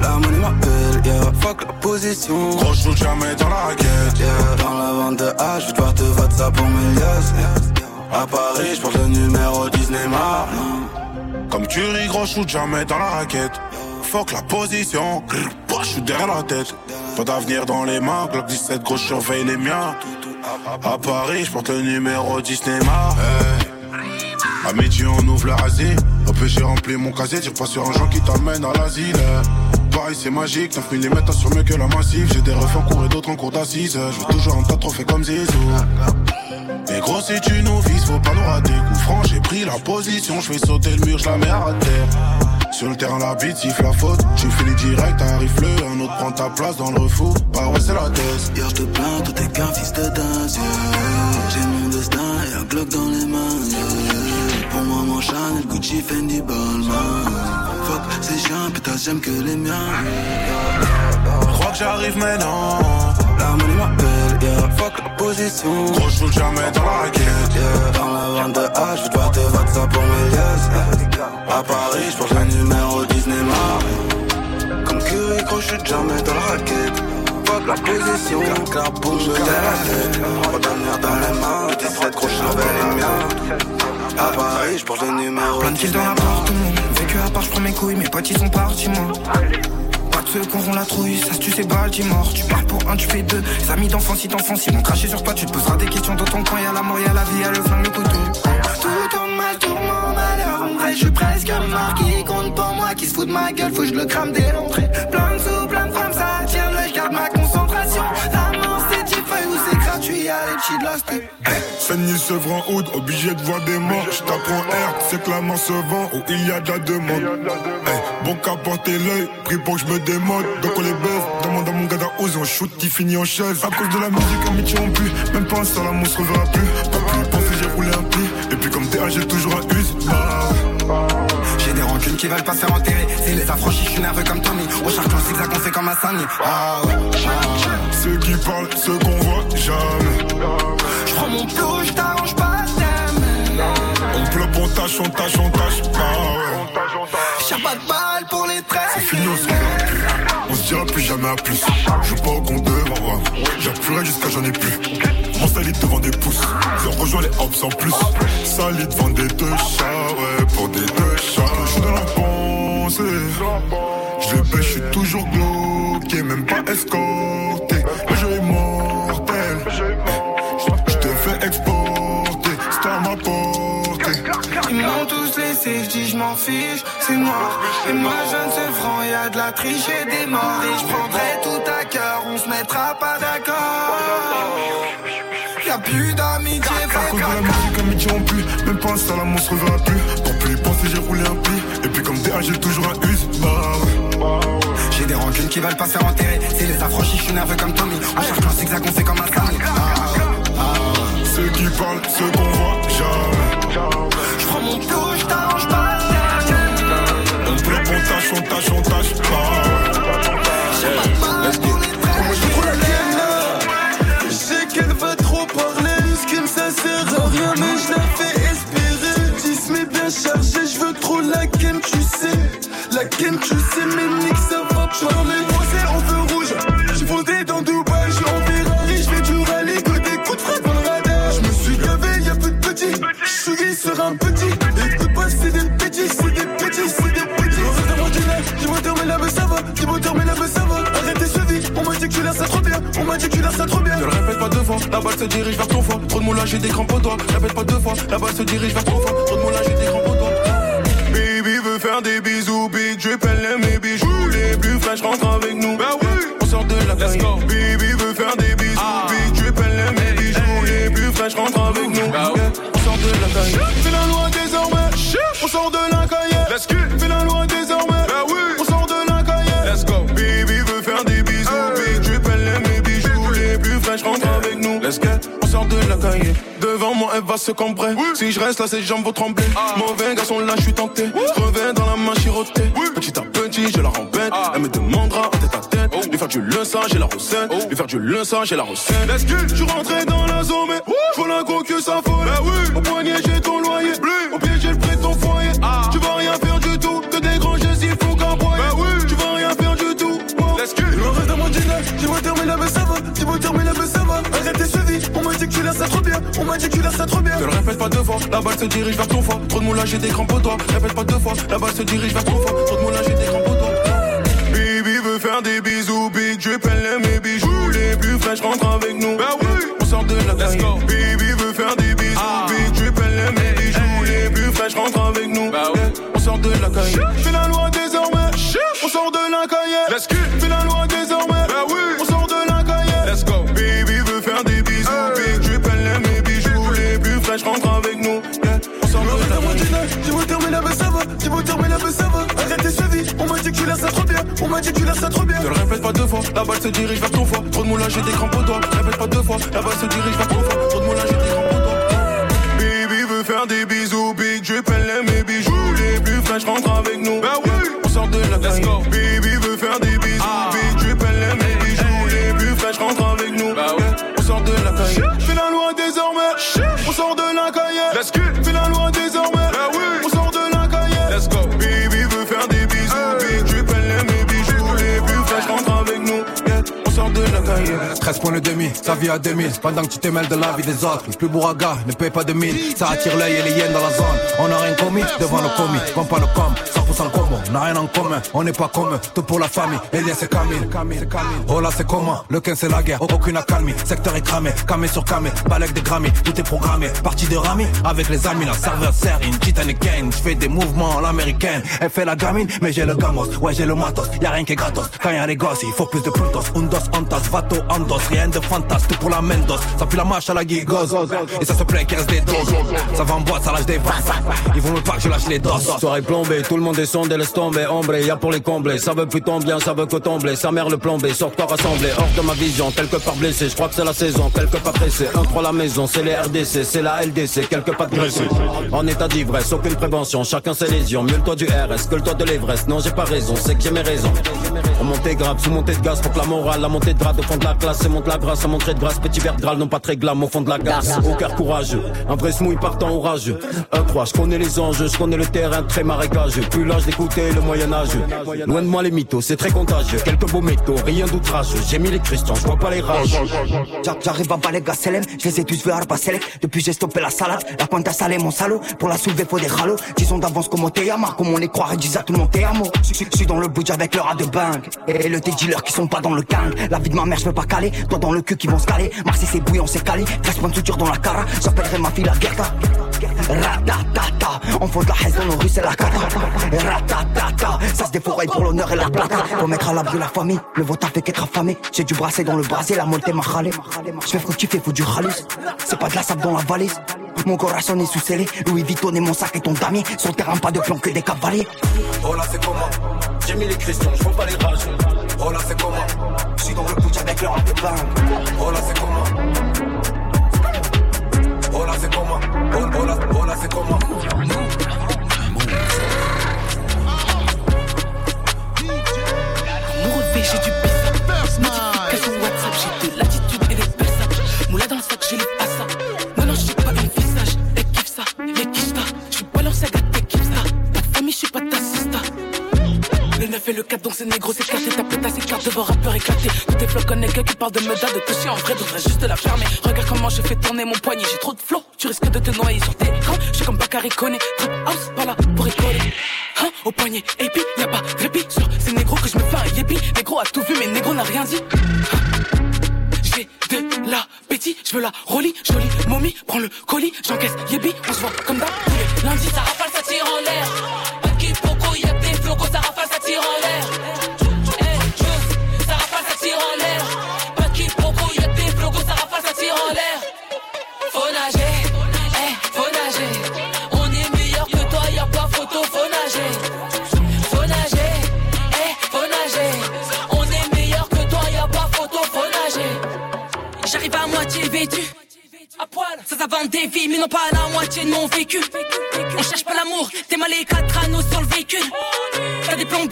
La monnaie m'appelle, yeah. Fuck la position. Gros, je jamais dans la raquette, yeah. Dans la vente de H, je vais te voter ça pour mes liasses, yeah. À Paris, je porte le numéro Disney Mar. Comme tu ris, gros, je jamais dans la raquette. Fuck la position. Je suis derrière la tête. Pas d'avenir dans les mains. Glock 17, gros, surveille les miens. À Paris, je porte le numéro Disney Mar. À midi, on ouvre la. J'ai rempli mon casier. Tire pas sur un genre qui t'amène à l'asile. Pareil, c'est magique. 9 mm sur mieux que la massive. J'ai des refs en cours et d'autres en cours d'assises. Je veux toujours un tas de trophées comme Zizou. Mais gros, tu nous vises, faut pas nous rater. Coup franc, j'ai pris la position. Je fais sauter le mur, je la mets à terre. Sur le terrain, la bite siffle la faute. Tu finis direct, arrive le. Un autre prend ta place dans le refou. Bah ouais, c'est la thèse. Hier, je te plains, tout est qu'un fils de dingue. J'ai mon destin et un Glock dans les mains. Pour moi, mon Chanel, Gucci, Fendi, Balmain. Fuck, c'est chiant, putain, j'aime que les miens. Je crois que j'arrive maintenant. La monnaie m'appelle, yeah. Fuck la position. Gros, je jamais dans la raquette, yeah. Dans la vente de H, je devoir te voter ça pour mes liasses, yeah. À Paris, je porte le numéro Disney Mar. Comme Curry, gros, je suis jamais dans la raquette. Fuck la position. Clac, clac, boum, je la tête. Pas dans les mains. Le 17, gros, je les miens. À Paris, je porte le numéro Plein de kills dans l'appartement. Vécu à part, je prends mes couilles, mes potes ils sont partis, moi. Pas de ceux qui auront la trouille, ça se tue, c'est Baltimore. Tu pars pour un, tu fais deux. Les amis d'enfance, si d'enfance, ils vont cracher sur toi. Tu te poseras des questions dans ton coin. Y'a la mort, y'a la vie, y'a le flingue, le couteau. Tout en mal, tout mon malheur. En vrai, je suis presque mort. Qui compte pour moi, qui se fout de ma gueule, faut que je le crame dès l'entrée. Plein sté. Saigny Sevran Oud, obligé de voir des morts. Je t'apprends R, c'est que la main se vend où il y a de la demande. Bon qu'à porter l'œil, pris pour que je me démode. Donc on les baise, demande à mon gars d'ose, on shoot, il finit en chaise. À cause de la musique, amitié on pue. Même pas un seul amour se reverra plus. Pas plus penser, j'ai roulé un pli. Et puis comme TH, j'ai toujours qui veulent pas se faire enterrer. C'est les affranchis, je suis nerveux comme Tommy. On cherche un zigzag, on fait comme un Sani. Ah ouais, ah. Ceux qui parlent, ceux qu'on voit jamais. Je prends mon plou, je t'arrange pas thème. On pleut, on tâche, on tâche, on tâche. Ah ouais. J'ai pas de balle pour les traits. C'est fini, dira plus jamais à plus. Je joue pas au compte devant J'ai pleuré jusqu'à j'en ai plus. Mon salide devant des pouces. Je rejoins les hops en plus. Salide devant des deux chats, ouais, pour des deux chats. Je suis dans la. Je les pêche, je suis toujours bloqué, même pas escorté. Le jeu est mortel. Laissé, je dis je m'en fiche, c'est mort. Et moi je ne sais franc, y a de la triche et des morts. Et je prendrai tout à cœur, on se mettra pas d'accord. Y'a plus d'amitié, À cause de la musique, amitié on pue. Même pas un seul amour se reverra plus. Pour plus y penser, j'ai roulé un pli. Et puis comme DA, j'ai toujours un use. Bah ouais. J'ai des rancunes qui veulent pas se faire enterrer. C'est les affranchis, je suis nerveux comme Tommy. On cherche un zigzag, on fait comme un. Ceux qui parlent, ceux qu'on voit jamais. Je prends mon plou, je t'arrange pas. On pleut, on tâche, on tâche, on tâche. Moi je prends la gaine? Là Je sais qu'elle va trop parler Ce ça sert à rien mais je la fais espérer 10 mais bien chargé Je veux trop la ken tu sais La ken tu sais mais se dirige vers ton foie. Trop de moulage, j'ai des crampes aux doigts. Répète pas deux fois, la balle se dirige vers ton foie. Trop de moulage, j'ai des crampes aux doigts. Baby veut faire des bisous, big je pèle mes bijoux. Les plus fraîches rentrent avec nous. Bah oui, On sort de la let's go. Baby veut faire des bisous, big je pèle mes bijoux. Les plus fraîches rentrent avec nous. Bah oui. On sort de la caille. de la cahier. Devant moi, elle va se cambrer. Si je reste là, ses jambes vont trembler. Ah. Mauvais garçon, là, je suis tenté. Je reviens dans la main chirotée. Oui. Petit à petit, je la rembête. Ah. Elle me demandera en tête à tête. Oh. Lui faire du leçon, j'ai la recette. Oh. Lui faire du leçon, j'ai la recette. Let's go. Je suis rentré dans la zone, mais je vois la gros que ça folle. Bah Au poignet, j'ai ton loyer. Bleu. Au pied, j'ai le prêt de ton foyer. Ah. Tu vas rien faire du tout. Que des grands gestes, il faut qu'un ben Tu vas rien faire du tout. Let's go. Il me reste mon dîner. J'ai beau terminer la. J'ai beau terminer la ça trop bien. On m'a dit que tu la ça trop bien. Te le répète pas deux fois, la balle se dirige vers ton foie. Trop de moulage et des crampes au doigt. Répète pas deux fois, la balle se dirige vers ton foie. Trop de moulage et des crampes au doigt. Baby veut faire des bisous, big elle aime mes bijoux. Les plus fraîches rentrent avec nous. Bah oui, on sort de la Let's go. Baby veut faire des bisous, big drip, elle aime mes bijoux. Les plus fraîches rentrent avec nous. Bah oui, on sort de la caille. Fais la loi désormais. On sort de la cahier. Let's go. Fais la loi m'a tu la ça trop bien. Te le répète pas deux fois, la balle se dirige vers ton foie. Trop de moulage et des crampes au doigt. Répète pas deux fois, la balle se dirige vers ton foie. Trop de moulage et des crampes au. Baby veut faire des bisous, big elle aime mes bijoux. Les plus fraîches rentrent avec 13 points le demi, sa vie à 2000. Pendant que tu te mêles de la vie des autres. Le plus bourraga ne paye pas de mille. Ça attire l'œil et les hyènes dans la zone. On n'a rien commis devant le commis. Comme pas le com, 100% combo. On n'a rien en commun, on n'est pas commun. Tout pour la famille. Elias c'est Camille. Oh là c'est comment Le 15 c'est la guerre, aucune accalmie. Secteur est cramé, camé sur camé. Balèque des Grammy, tout est programmé. Partie de Rami avec les amis. La serveur sert une Titanic gang. J'fais des mouvements l'américaine. Elle fait la gamine, mais j'ai le gamos. Ouais, j'ai le matos. Y'a rien qui est gratos. Quand y'a les gosses, il faut plus de puntos. Undos, ontas, vato, andos. Rien de fantas, tout pour la mendos. Ça pue la marche à la gigoz. Et ça se plaît qu'il reste des doses. Ça va en boîte, ça lâche des vases. Ils vont me pas que je lâche les doses. Soirée plombée, tout le monde sondé, laisse tomber, ombré, y'a pour les combler. Ça veut plus ton bien, ça veut que tomber. Sa mère le plombé, sors-toi rassemblé, hors de ma vision. Quelque part blessé, je crois que c'est la saison, quelque part pressé. Un trois la maison, c'est les RDC, c'est la LDC, quelque part dressé. En état d'ivresse, aucune prévention, chacun ses lésions. Mieux le toit du RS que le toit de l'Everest. Non, j'ai pas raison, c'est que j'ai mes raisons. On montée grave, sous montée de gaz, pour que la morale, la montée de grade au fond de la classe, c'est monte la grâce, à montrer de grâce, petit verre Graal, non pas très glam au fond de la gasse. Au cœur courageux, un vrai smouille partant orageux. Un croix, je connais les enjeux, je connais le terrain très marécageux. Plus l'âge d'écouter le Moyen-Âge. Loin de moi les mythos, c'est très contagieux. Quelques beaux métaux, rien d'outrageux. J'ai mis les cristons, je vois pas les rages. J'a- J'arrive à Balega Selem, je les ai tous vus à Arbaselec. Depuis j'ai stoppé la salade, la pointe à salé mon salaud. Pour la soulever faut des ralos. Disons d'avance comme au Teyama, comme on les croirait, disent à tout le monde Teyamo. Je suis dans le budget avec leur de bang. Et le dealers qui sont pas dans le gang. La vie de ma mère, je veux pas caler. Toi dans le cul qui vont se caler. Marseille c'est bouillant, c'est calé. 13 points de dans la cara. J'appellerai ma fille la Gerta. Ratatata, on faut de la dans nos rues, c'est la cata. Ratatata, ça se défouraille pour l'honneur et la plata. Faut mettre à l'abri la famille, le vote a fait qu'être affamé. J'ai du brasser dans le brasier, la montée m'a râlé. Je fais fructifier, faut du ralus. C'est pas de la sable dans la valise. Mon corazon est sous scellé. Louis Vuitton et mon sac et ton damier. Sur le terrain, pas de plan que des cavaliers. Oh là c'est comment? J'ai mis les cristons, je pas les rages. Oh là c'est comment? Je suis dans le budget avec leur de. Oh là c'est comment? C'est comment? Là c'est comment? Du Le 9 et le 4, donc c'est négro, c'est écarté. Ta pétasse écarte devant rappeur éclaté. Tous tes flots connaissent qui parle de meda, de toucher en vrai, devrait juste la fermer. Regarde comment j'ai fait tourner mon poignet, j'ai trop de flow. Tu risques de te noyer sur tes écrans. J'suis comme Bakary Koné. Trap house, pas là pour rigoler. Hein, au poignet, et y'a pas de répit sur ces négros que je me fais un yépi. Négro a tout vu, mais négro n'a rien dit. J'ai de l'appétit, je veux la rollie, jolie momie, prends le colis, j'encaisse yébi, on se voit comme d'hab lundis. Ça rafale, ça tire en l'air. Pas de y'a des flocos, ça rafale, pas la moitié de mon vécu. On cherche pas l'amour, t'es mal les quatre anneaux sur le véhicule. T'as des plombs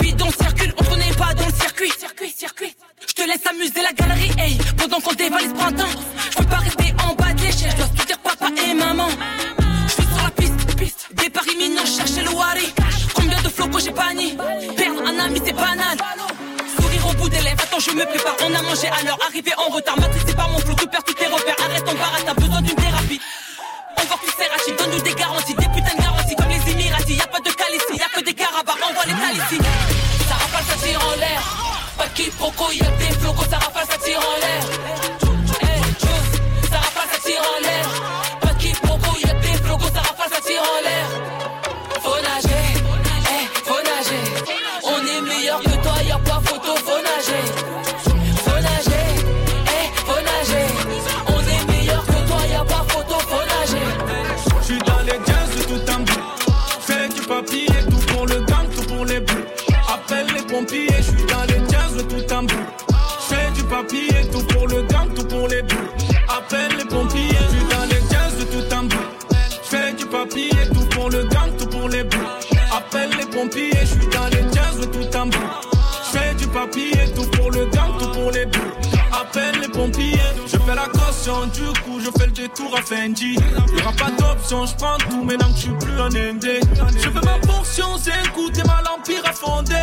détour à Fendi. Y'aura pas d'option, je prends tout maintenant que je suis plus un ND. Je veux ma portion, écouter ma l'empire à fonder.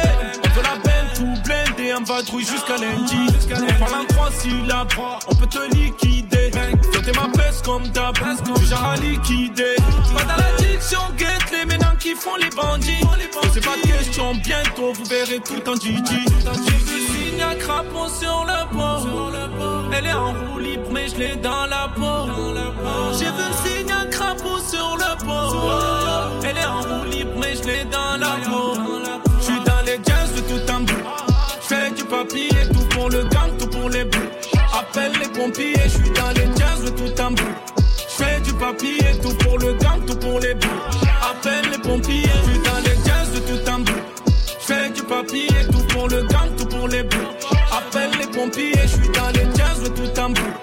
On veut la belle tout blindé, un vadrouille jusqu'à lundi. On parle en trois syllabes, on peut te liquider. T'es ma peste comme d'hab, genre à liquider. Pas dans l'addiction, guette les ménants qui font les bandits. Posez pas de questions, bientôt vous verrez tout en Didi. Signe à crapaud sur le pont. Elle est en roue libre, mais je l'ai dans la peau. J'ai vu le signe crapaud sur le pont. Elle est en roue libre, mais je l'ai dans la peau. Je suis dans les jazz de tout en bout. Fais du papier, tout pour le gang, tout pour les bouts. Appelle les pompiers, je suis dans les jazz de tout en bout. Fais du papier, tout pour le gang, tout pour les bouts. Appelle les pompiers, je suis dans les jazz de tout en bout. Fais du papier, tout pour le gang, tout pour les bouts. Appelle les pompiers, je suis dans les jazz de tout en bout.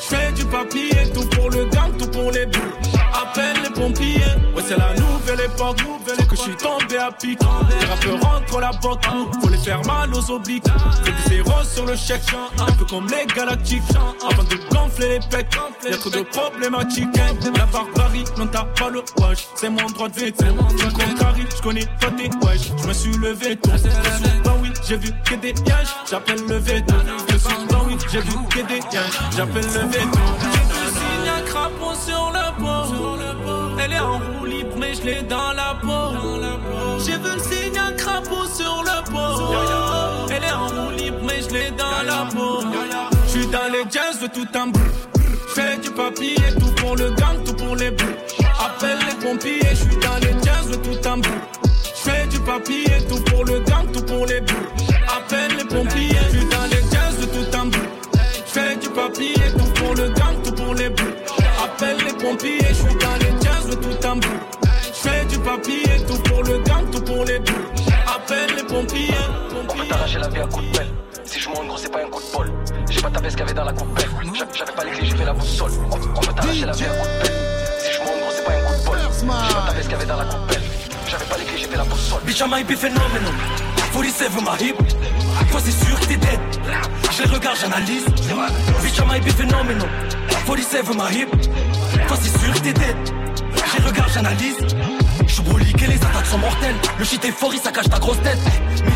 Fais du papier, tout pour le gang, tout pour les bouts. Appelle les pompiers, ouais c'est la nouvelle époque. Faut que je suis tombé à pic. Les rappeurs rentrent la banque, faut les faire mal aux obliques. Fais des zéros sur le chèque, un peu comme les galactiques. Avant de gonfler les pecs, y'a trop de problématiques. hein. La barbarie, non t'as pas le wesh. C'est mon droit de veto. Je je connais pas tes wesh. Je me suis levé tôt. J'ai vu que des pièges. J'appelle le veto. Je suis bah oui, j'ai vu que des pièges. J'appelle le veto. Signe à crapaud sur le pont. Elle est en roue libre, mais je l'ai dans la peau. J'ai vu le signe à crapaud sur le pont. Elle est en roue libre, mais je l'ai dans la peau. Je suis dans les jazz de tout en bout. Fais du papier, tout pour le gang, tout pour les bouts. Appelle les pompiers, je suis dans les jazz de tout en bout. Fais du papier, tout pour le gang, tout pour les bouts. Papier, tout pour le gang, tout pour les bouts. Appelle les pompiers, je suis dans les jazz tout en bout. Fais du papier, tout pour le gang, tout pour les bouts. Appelle les pompiers. On peut t'arracher la vie à coup de pelle. Si je monte gros, c'est pas un coup de bol. J'ai pas tapé ce qu'il y avait dans la coupelle. J'a- J'avais pas les clés, j'ai fait la boussole. On, on peut t'arracher la vie à coup de pelle. Si je monte gros, c'est pas un coup de bol. J'ai pas tapé ce qu'il y avait dans la coupelle. J'avais pas les clés, j'ai fait la boussole. Bitch, I might be phenomenal. 47 my hip. Toi, c'est sûr que t'es dead. Je les regarde, j'analyse. Bitch, I might be phenomenal. 47 my hip. Toi, c'est sûr que t'es dead. Je les regarde, j'analyse. Je brolique et les attaques sont mortelles. Le shit est fort, il ça cache ta grosse tête.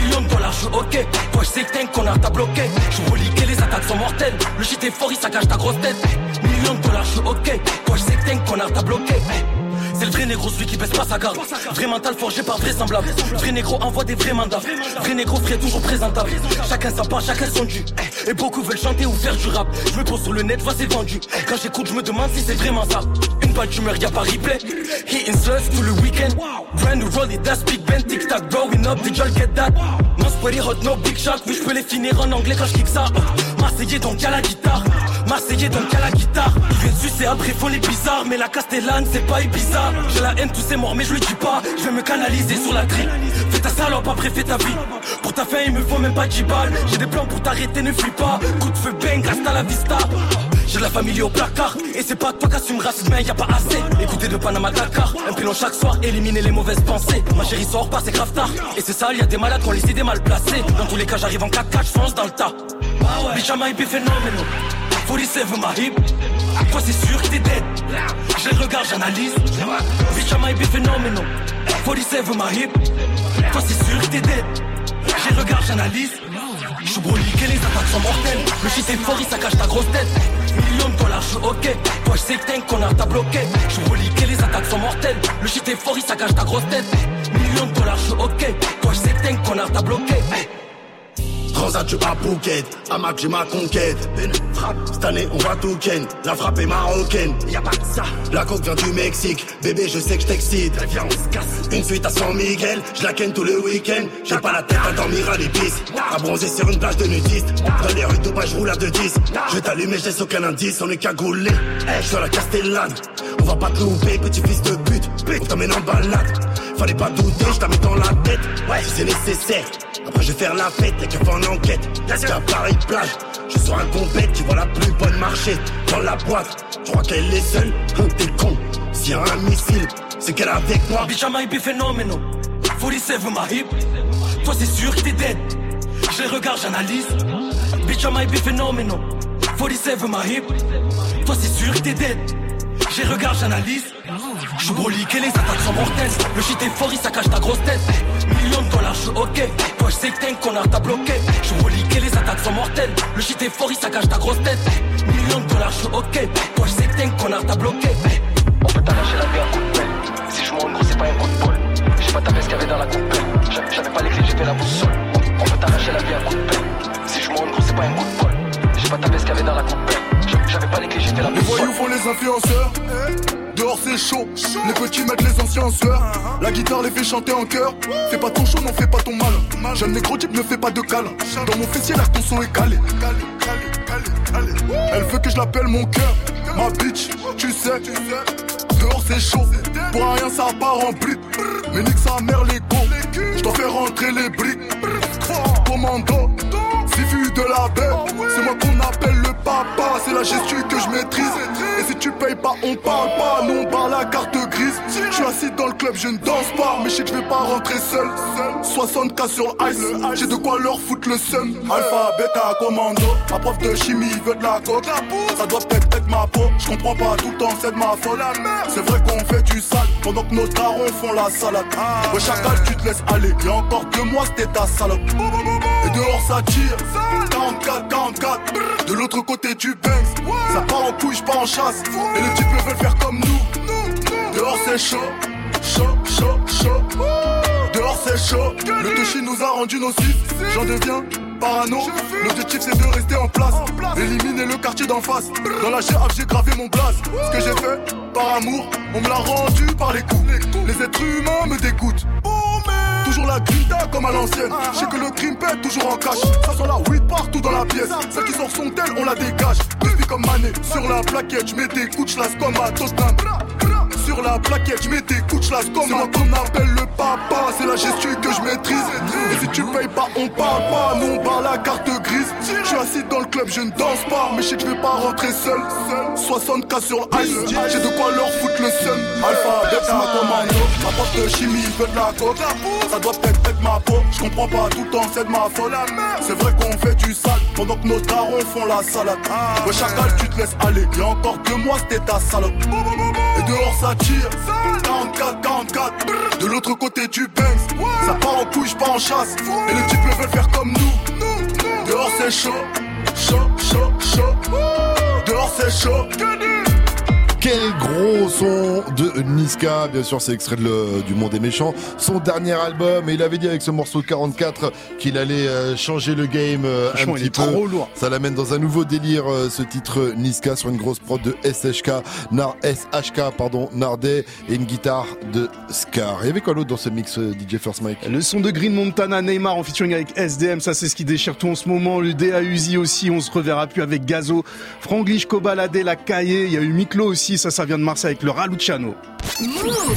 Millions de dollars, je ok. Toi, je sais que t'es un connard, t'as bloqué. Je brolique et les attaques sont mortelles. Le shit est fort, il ça cache ta grosse tête. Millions de dollars, je ok. Toi, je sais que t'es un connard, t'as. C'est le vrai négro, celui qui baisse pas sa garde. Vrai mental forgé par vraisemblable. Vrai négro envoie des vrais mandats. Vrai négro frais toujours présentable. Chacun sa part, chacun son dû. Et beaucoup veulent chanter ou faire du rap. Je me pose sur le net, vois c'est vendu. Quand j'écoute, je me demande si c'est vraiment ça. Une balle d'humeur, y'a pas replay. Hitting sluts tout le week-end. Brand new roll it, that's big Ben, tic tac, growing up, did y'all get that? No sweaty hot, no big shot. Oui, je peux les finir en anglais quand je kick ça. Marseillais donc y'a la guitare. Marseillais donc y'a la guitare. Il vient de sucer après font les bizarres. Mais la Castellane, c'est pas Ibiza. J'ai la haine, tous c'est mort, mais je le dis pas. Je vais me canaliser sur la grille. Fais ta salope, après fais ta vie. Pour ta fin, il me faut même pas 10 balles. J'ai des plans pour t'arrêter, ne fuis pas. Coup de feu, bang, hasta la vista. J'ai de la famille au placard Et c'est pas toi qui assumeras si demain y a pas assez Écoutez de Panama Dakar Un pilon chaque soir, éliminer les mauvaises pensées Ma chérie sort pas, c'est grave tard Et c'est ça, y a des malades qui ont les idées mal placées Dans tous les cas j'arrive en 4-4, j'fonce dans le tas Bitch I might be phenomenal 47 my hip Toi c'est sûr que t'es dead. Je les regarde, j'analyse. Bitch I might be phenomenal 47 my hip Toi c'est sûr que t'es dead. Je les regarde, j'analyse. Je suis brolique et les attaques sont mortelles. Le shit est fort, il ça ta grosse tête. Millions de dollars, je ok. Toi je sais que t'es un connard, t'as bloqué. Je suis brolique et les attaques sont mortelles. Le shit est fort, il ça ta grosse tête. Millions de dollars, je ok. Toi je sais que t'es un connard, t'as bloqué Transat, tu à Phuket, à Mac, j'ai ma conquête. Frappe, cette année, on va tout ken. La frappe est marocaine, y'a pas de ça. La coque vient du Mexique, bébé, je sais que je t'excite. Viens, on se casse. Une suite à San Miguel, je la ken tout le week-end. J'ai pas la tête à dormir à l'épice. À bronzer sur une plage de nudistes. Dans les rues de je roule à 2-10. Je vais t'allumer, je laisse aucun indice, on est cagoulé. Je suis à la Castellane, va pas te louper, petit fils de pute. On t'emmène en balade. Fallait pas douter, je t'amène dans la tête. Ouais, si c'est nécessaire. Après je vais faire la fête, y'a qu'à en enquête. Qu'à Paris plage, je suis un compète qui voit la plus bonne marché dans la boîte. Je crois qu'elle est seule, Hum, t'es con? S'il y a un missile, c'est qu'elle est avec moi. Bitch I might be phenomenal 47 my hip Toi c'est sûr que t'es dead Je les regarde, j'analyse Bitch I might be phenomenal 47 my hip Toi c'est sûr que t'es dead. J'ai regard, j'analyse. Je brolique les attaques sont mortelles. Le shit est fort, il ça cache ta grosse tête. Millions de dollars, je suis ok. Toi, je sais que t'es un connard, t'as bloqué. Je brolique les attaques sont mortelles. Le shit est fort, il ça cache ta grosse tête. Millions de dollars, je suis ok. Toi, je sais que t'es un connard, t'as bloqué. On peut t'arracher la vie à coup de pelle. Si je monte, gros, c'est pas un coup de bol. J'ai pas tapé ce qu'il y avait dans la coupelle. J'a- J'avais pas les clés, j'ai fait la boussole. On peut t'arracher la vie à coup de pelle. Si je monte, gros, c'est pas un coup de bol. J'ai pas tapé ce qu'il y avait dans la coupelle. J'a- J'avais pas les clés, fait la Les voyous font les influenceurs. Dehors c'est chaud. Les petits mettent les anciens en. La guitare les fait chanter en chœur. Fais pas ton show, n'en fais pas ton mal. Jeune négro type ne fais pas de câlin. Dans mon fessier, là ton son est calé. Elle veut que je l'appelle mon cœur. Ma bitch, tu sais. Dehors c'est chaud. Pour rien ça part en brique. Mais nique sa mère les cons. Je dois faire rentrer les briques. Commando. De la baie, c'est moi qu'on appelle le papa. C'est la gestu que je maîtrise. Et si tu payes pas, on parle pas. Nous on parle la carte grise. Je suis assis dans le club, je ne danse pas. Mais je sais que je vais pas rentrer seul. 60k sur ice. J'ai de quoi leur foutre le seum. Alpha, bêta, commando. Ma prof de chimie veut de la coke. Ça doit peut-être être ma peau. Je comprends pas tout le temps, c'est de ma faute. C'est vrai qu'on fait du sale. Pendant que nos darons font la salade. Ouais, chacal, tu te laisses aller. Et encore deux mois, c'était ta salope. Et dehors ça tire. 44, 44 De l'autre côté du Banks Ça part en couille, pas en chasse. Et les types veulent faire comme nous. Dehors c'est chaud. Chaud, chaud, chaud. Dehors c'est chaud. Le touchy nous a rendu nocifs. J'en deviens parano. L'objectif c'est de rester en place. Éliminer le quartier d'en face. Dans la GF j'ai gravé mon blaze. Ce que j'ai fait par amour On me l'a rendu par les coups. Les êtres humains me dégoûtent Toujours la grinta comme à l'ancienne. Je sais que le crime pète toujours en cash. Ça sent la weed partout dans la pièce. Celle qui sort son tel, on la dégage. Depuis comme mané. Sur la plaquette, je mets des couches las comme à Tottenham. Sur la plaquette, je mets des couches las comme à qu'on appelle le papa. C'est la gestion que je maîtrise. Et si tu payes pas, on parle pas. Nous on parle la carte grise. Je suis assis dans le club, je ne danse pas. Mais je sais que je vais pas rentrer seul. 60k sur ice. J'ai de quoi leur foutre le seum. Alpha, bêta, commando. Ma porte de chimie veut de la coke. Ça doit peut-être être ma peau. Je comprends pas tout le temps, c'est de ma faute. C'est vrai qu'on fait du sale. Pendant que nos darons font la salade. Ouais, chacal, tu te laisses aller. Et encore deux mois, c'était ta salope. Et dehors, ça tire. 44, 44. De l'autre côté du Banks. Ça part en couille, pas en chasse. Et les types veulent faire comme nous. Dehors, c'est chaud. Chaud, chaud, chaud. Dehors, c'est chaud. Quel gros son de Niska, bien sûr c'est extrait de le- du Monde des Méchants, son dernier album, et il avait dit avec ce morceau 44 qu'il allait euh, changer le game euh, un il petit peu. trop lourd. Ça l'amène dans un nouveau délire, euh, ce titre Niska sur une grosse prod de SHK, Nar, SHK pardon, Nardet et une guitare de Scar. Il y avait quoi l'autre dans ce mix DJ First Mike? Le son de Green Montana, Neymar en featuring avec SDM, ça c'est ce qui déchire tout en ce moment. Le DA Uzi aussi, on se reverra plus avec Gazo. Franglish, Kobalade, La Caillé, il y a eu Miklo aussi, ça ça vient de Marseille avec le Raluciano.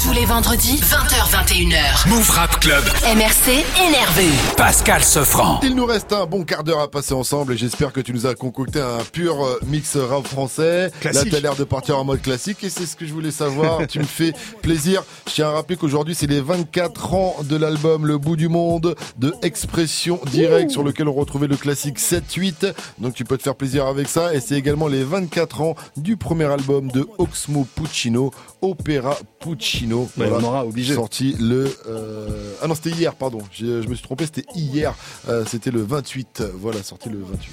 Tous les vendredis, 20h21h. Move Rap Club. MRC énervé. Pascal Sefranc. Il nous reste un bon quart d'heure à passer ensemble et j'espère que tu nous as concocté un pur euh, mix rap français. Classique. Là, t'as l'air de partir en mode classique et c'est ce que je voulais savoir. tu me fais plaisir. Je tiens à rappeler qu'aujourd'hui, c'est les 24 ans de l'album Le bout du monde de Expression Directe sur lequel on retrouvait le classique 7-8. Donc tu peux te faire plaisir avec ça et c'est également les 24 ans du premier album de Oxmo Puccino, Opera Puccino. On aura obligé. Sorti le... euh, Ah non, c'était hier, pardon. Je me suis trompé, c'était hier. Euh, c'était le 28. Voilà, sorti le 28.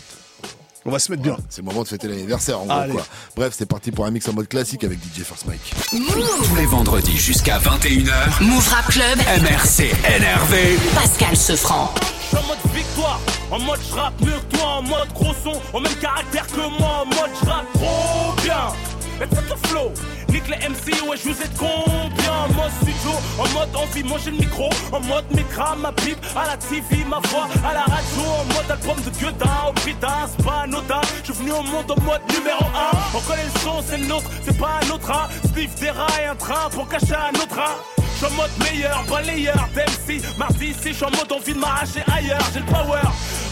On va se mettre bien. C'est le moment de fêter l'anniversaire en gros quoi. Bref, c'est parti pour un mix en mode classique avec DJ First Mike. Tous les vendredis jusqu'à 21h. Move Rap Club. MRC énervé. Pascal Sefranc. Je suis en mode victoire, en mode je rappe mieux que toi, en mode gros son, au même caractère que moi, en mode je rappe trop bien. Set the flow, nique les MC, ouais je vous êtes combien En mode studio, en mode envie, manger le micro. En mode micra, ma pipe, à la TV, ma voix À la radio, en mode album de Guedin Au prix d'un, c'est pas anodin. Je suis venu au monde en mode numéro 1 On connaît le son, c'est le nôtre, c'est pas un autre hein. Sniff des rats un train pour cacher un autre hein. Je suis en mode meilleur, balayeur d'MC Mardi ici, je suis en mode envie de m'arracher ailleurs. J'ai le power,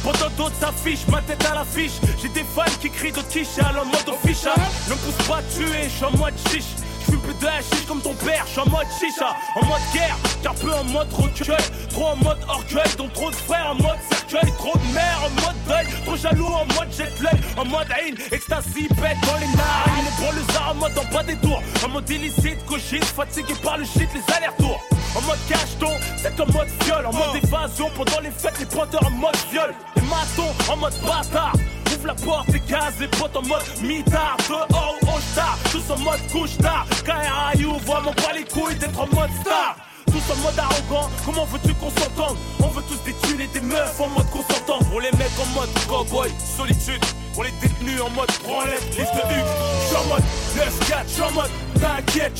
pendant d'autres s'affichent Ma tête à l'affiche, j'ai des fans qui crient de quiche En mode official, ne me pousse pas à tuer, je suis en mode chiche. Fume plus de hashish comme ton père, je suis en mode chicha, en mode guerre, car peu en mode recueil, trop en mode orgueil, dont trop de frères en mode cercueil, trop de mères en mode deuil, trop jaloux en mode jet lag, en mode haine, ecstasy, bête dans les narines, et pour le zar en mode en bas des tours, en mode illicite, cochise, fatigué par le shit, les allers-retours. En mode cacheton, c'est en mode viol, en mode évasion pendant les fêtes, les pointeurs en mode viol, les matons en mode bâtard. Ouvre la porte et gaz les potes en mode mitard Dehors ou au star, tous en mode couche tard KRIU, mon pas les couilles d'être en mode star tous en mode arrogant, comment veux-tu qu'on s'entende On veut tous des thunes et des meufs en mode consentant Pour les mecs en mode cowboy, solitude Pour les détenus en mode branlette, liste de J'suis en mode 9-4, j'suis en mode T'inquiète, j'suis en mode 4-4,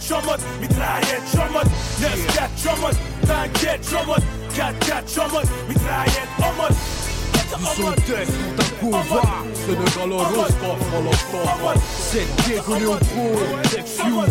j'suis en mode Mitraillette, j'suis en mode 9-4, j'suis en mode T'inquiète, j'suis en mode 4-4, j'suis en mode Mitraillette, en mode Du son test, Montagova, Sénégal Roscoff, Molotov, C'est Diego Leopro, Tex You,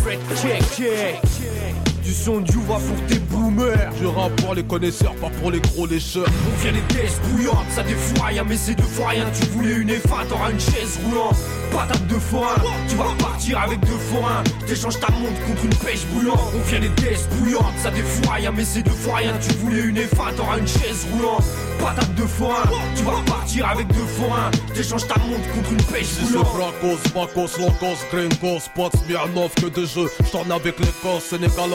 Fred Check Check. Du son du va pour tes boomers. Je rappe pour les connaisseurs, pas pour les gros lécheurs. On vient les tests bouillantes, ça défouraille mais c'est deux fois rien. Tu voulais une F1, t'auras une chaise roulante. Patate de forain, tu vas repartir avec deux forains. T'échanges ta montre contre une pêche bouillante On vient les tests bouillantes, ça défouraille mais c'est deux fois rien. Tu voulais une F1, t'auras une chaise roulante. Patate de forain, tu vas repartir avec deux forains. T'échanges ta montre contre une pêche bouillante Bracos, Bacos, Locos, Gringos, Spots, Smirnov, que de jeux. J'tourne avec l'Écosse, Sénégal,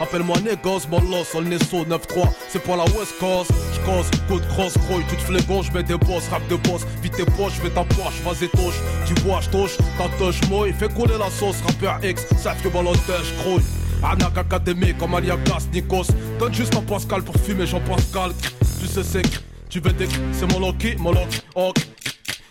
Appelle-moi Négos, Molos, Olnesso, 9-3. C'est pour la West Coast. J'cause, coup de crosse, grouille, tu te flégon, j'mets des boss, rap de boss. Vite tes poches, fais ta poche, vas-y touche. Tu vois, j'touche, ta touche, moi, fais couler la sauce, rappeur X, sauf que balotage, grouille. Anak Académie comme Aliagas, Nikos. Donne juste un Pascal pour fumer, Jean-Pascal. Tu sais, c'est tu veux des c'est mon Loki, mon Loki, ok.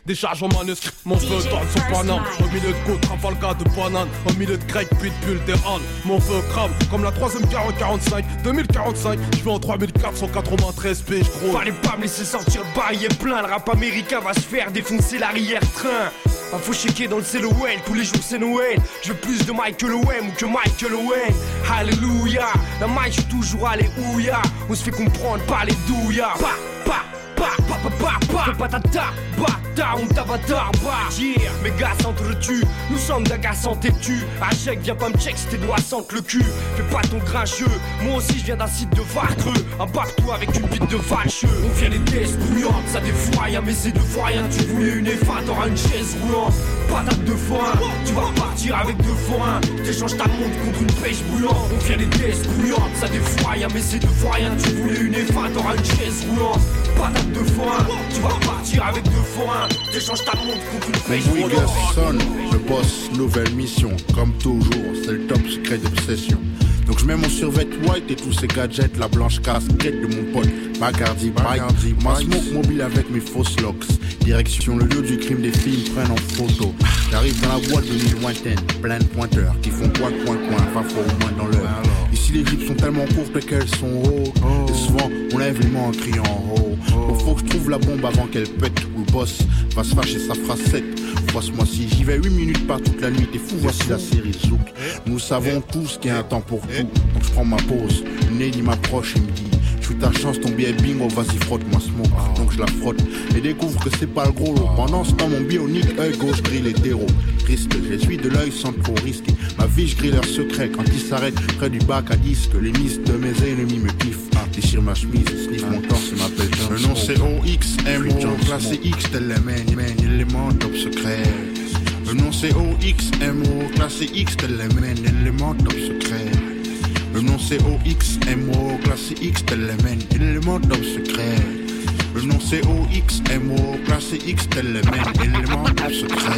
Décharge en manuscrit, mon feu tourne son paname. Au milieu de côte, Trafalgar de banane. Au milieu de grec, pitbull, des halles Mon feu crame, comme la troisième guerre en 45 2045, je vais en 3493 p je crois Fallait pas me laisser sortir le bail est plein. Le rap américain va se faire défoncer l'arrière-train. Un faux chiquer dans le CLOL, tous les jours c'est Noël. Je veux plus de Michael Owen ou que Michael Owen. Alléluia, la Mike je suis toujours allé ouya On se fait comprendre par les douillards Pa, pa, pa, pa, pa, patata, bata, on t'avatar, bah Yeah, mes gars s'entretuent, nous sommes d'agaçants têtus Achèque, viens pas me check si tes doigts sentent le cul. Fais pas ton grincheux, moi aussi je viens d'un site de Varcreux Embarque-toi avec une bite de valcheux On vient les tests bouillantes, ça défouraille mais c'est fois rien Tu voulais une F1, t'auras une chaise roulante. Patate de forain, tu vas repartir avec deux forains T'échanges ta montre contre une pêche bouillante On vient les tests bouillantes, ça défouraille mais c'est fois rien Tu voulais une F1, t'auras une chaise roulante. Patate de forain, tu vas repartir avec deux forains T'échanges ta montre contre une bouillante sonne, je bosse, nouvelle mission. Comme toujours, c'est le top secret d'obsession. Donc je mets mon survêt white et tous ces gadgets, la blanche casquette de mon pote Bacardi Bike, ma smoke mobile avec mes fausses locks. Direction le lieu du crime, des films prennent en photo. J'arrive dans la boîte de nuit lointaine, plein de pointeurs qui font coin coin coin, pas fort au moins dans l'heure. Les jupes sont tellement courtes qu'elles sont hautes. Et souvent on lève les mains en criant oh. Donc faut que je trouve la bombe avant qu'elle pète. Ou le boss va se fâcher, 7 fois ce mois-ci. J'y vais 8 minutes par toute la nuit, t'es fou, voici la série Zouk. Nous savons tous qu'il y a un temps pour tout. Donc je prends ma pause, Nelly m'approche et me dit Ta chance, ton billet bingo, vas-y frotte-moi smoke. Donc je la frotte et découvre que c'est pas le gros lot. Pendant ce temps, mon bionique œil gauche grille terreaux. Triste, j'essuie de l'œil sans trop risquer. Ma vie, je grille leur secret quand ils s'arrêtent près du bac à disque. Les miss de mes ennemis me kiffent. Déchire ma chemise, sniff mon c'est m'appelle Le nom c'est OXMO, classé X, tel les men, élément top secret. Le nom c'est OXMO, classé X, tel les men, élément top secret. Nom c'est OXMO, classé X, tel les men, élément top secret. Le nom c'est OXMO, classé X, tel les men, élément top secret.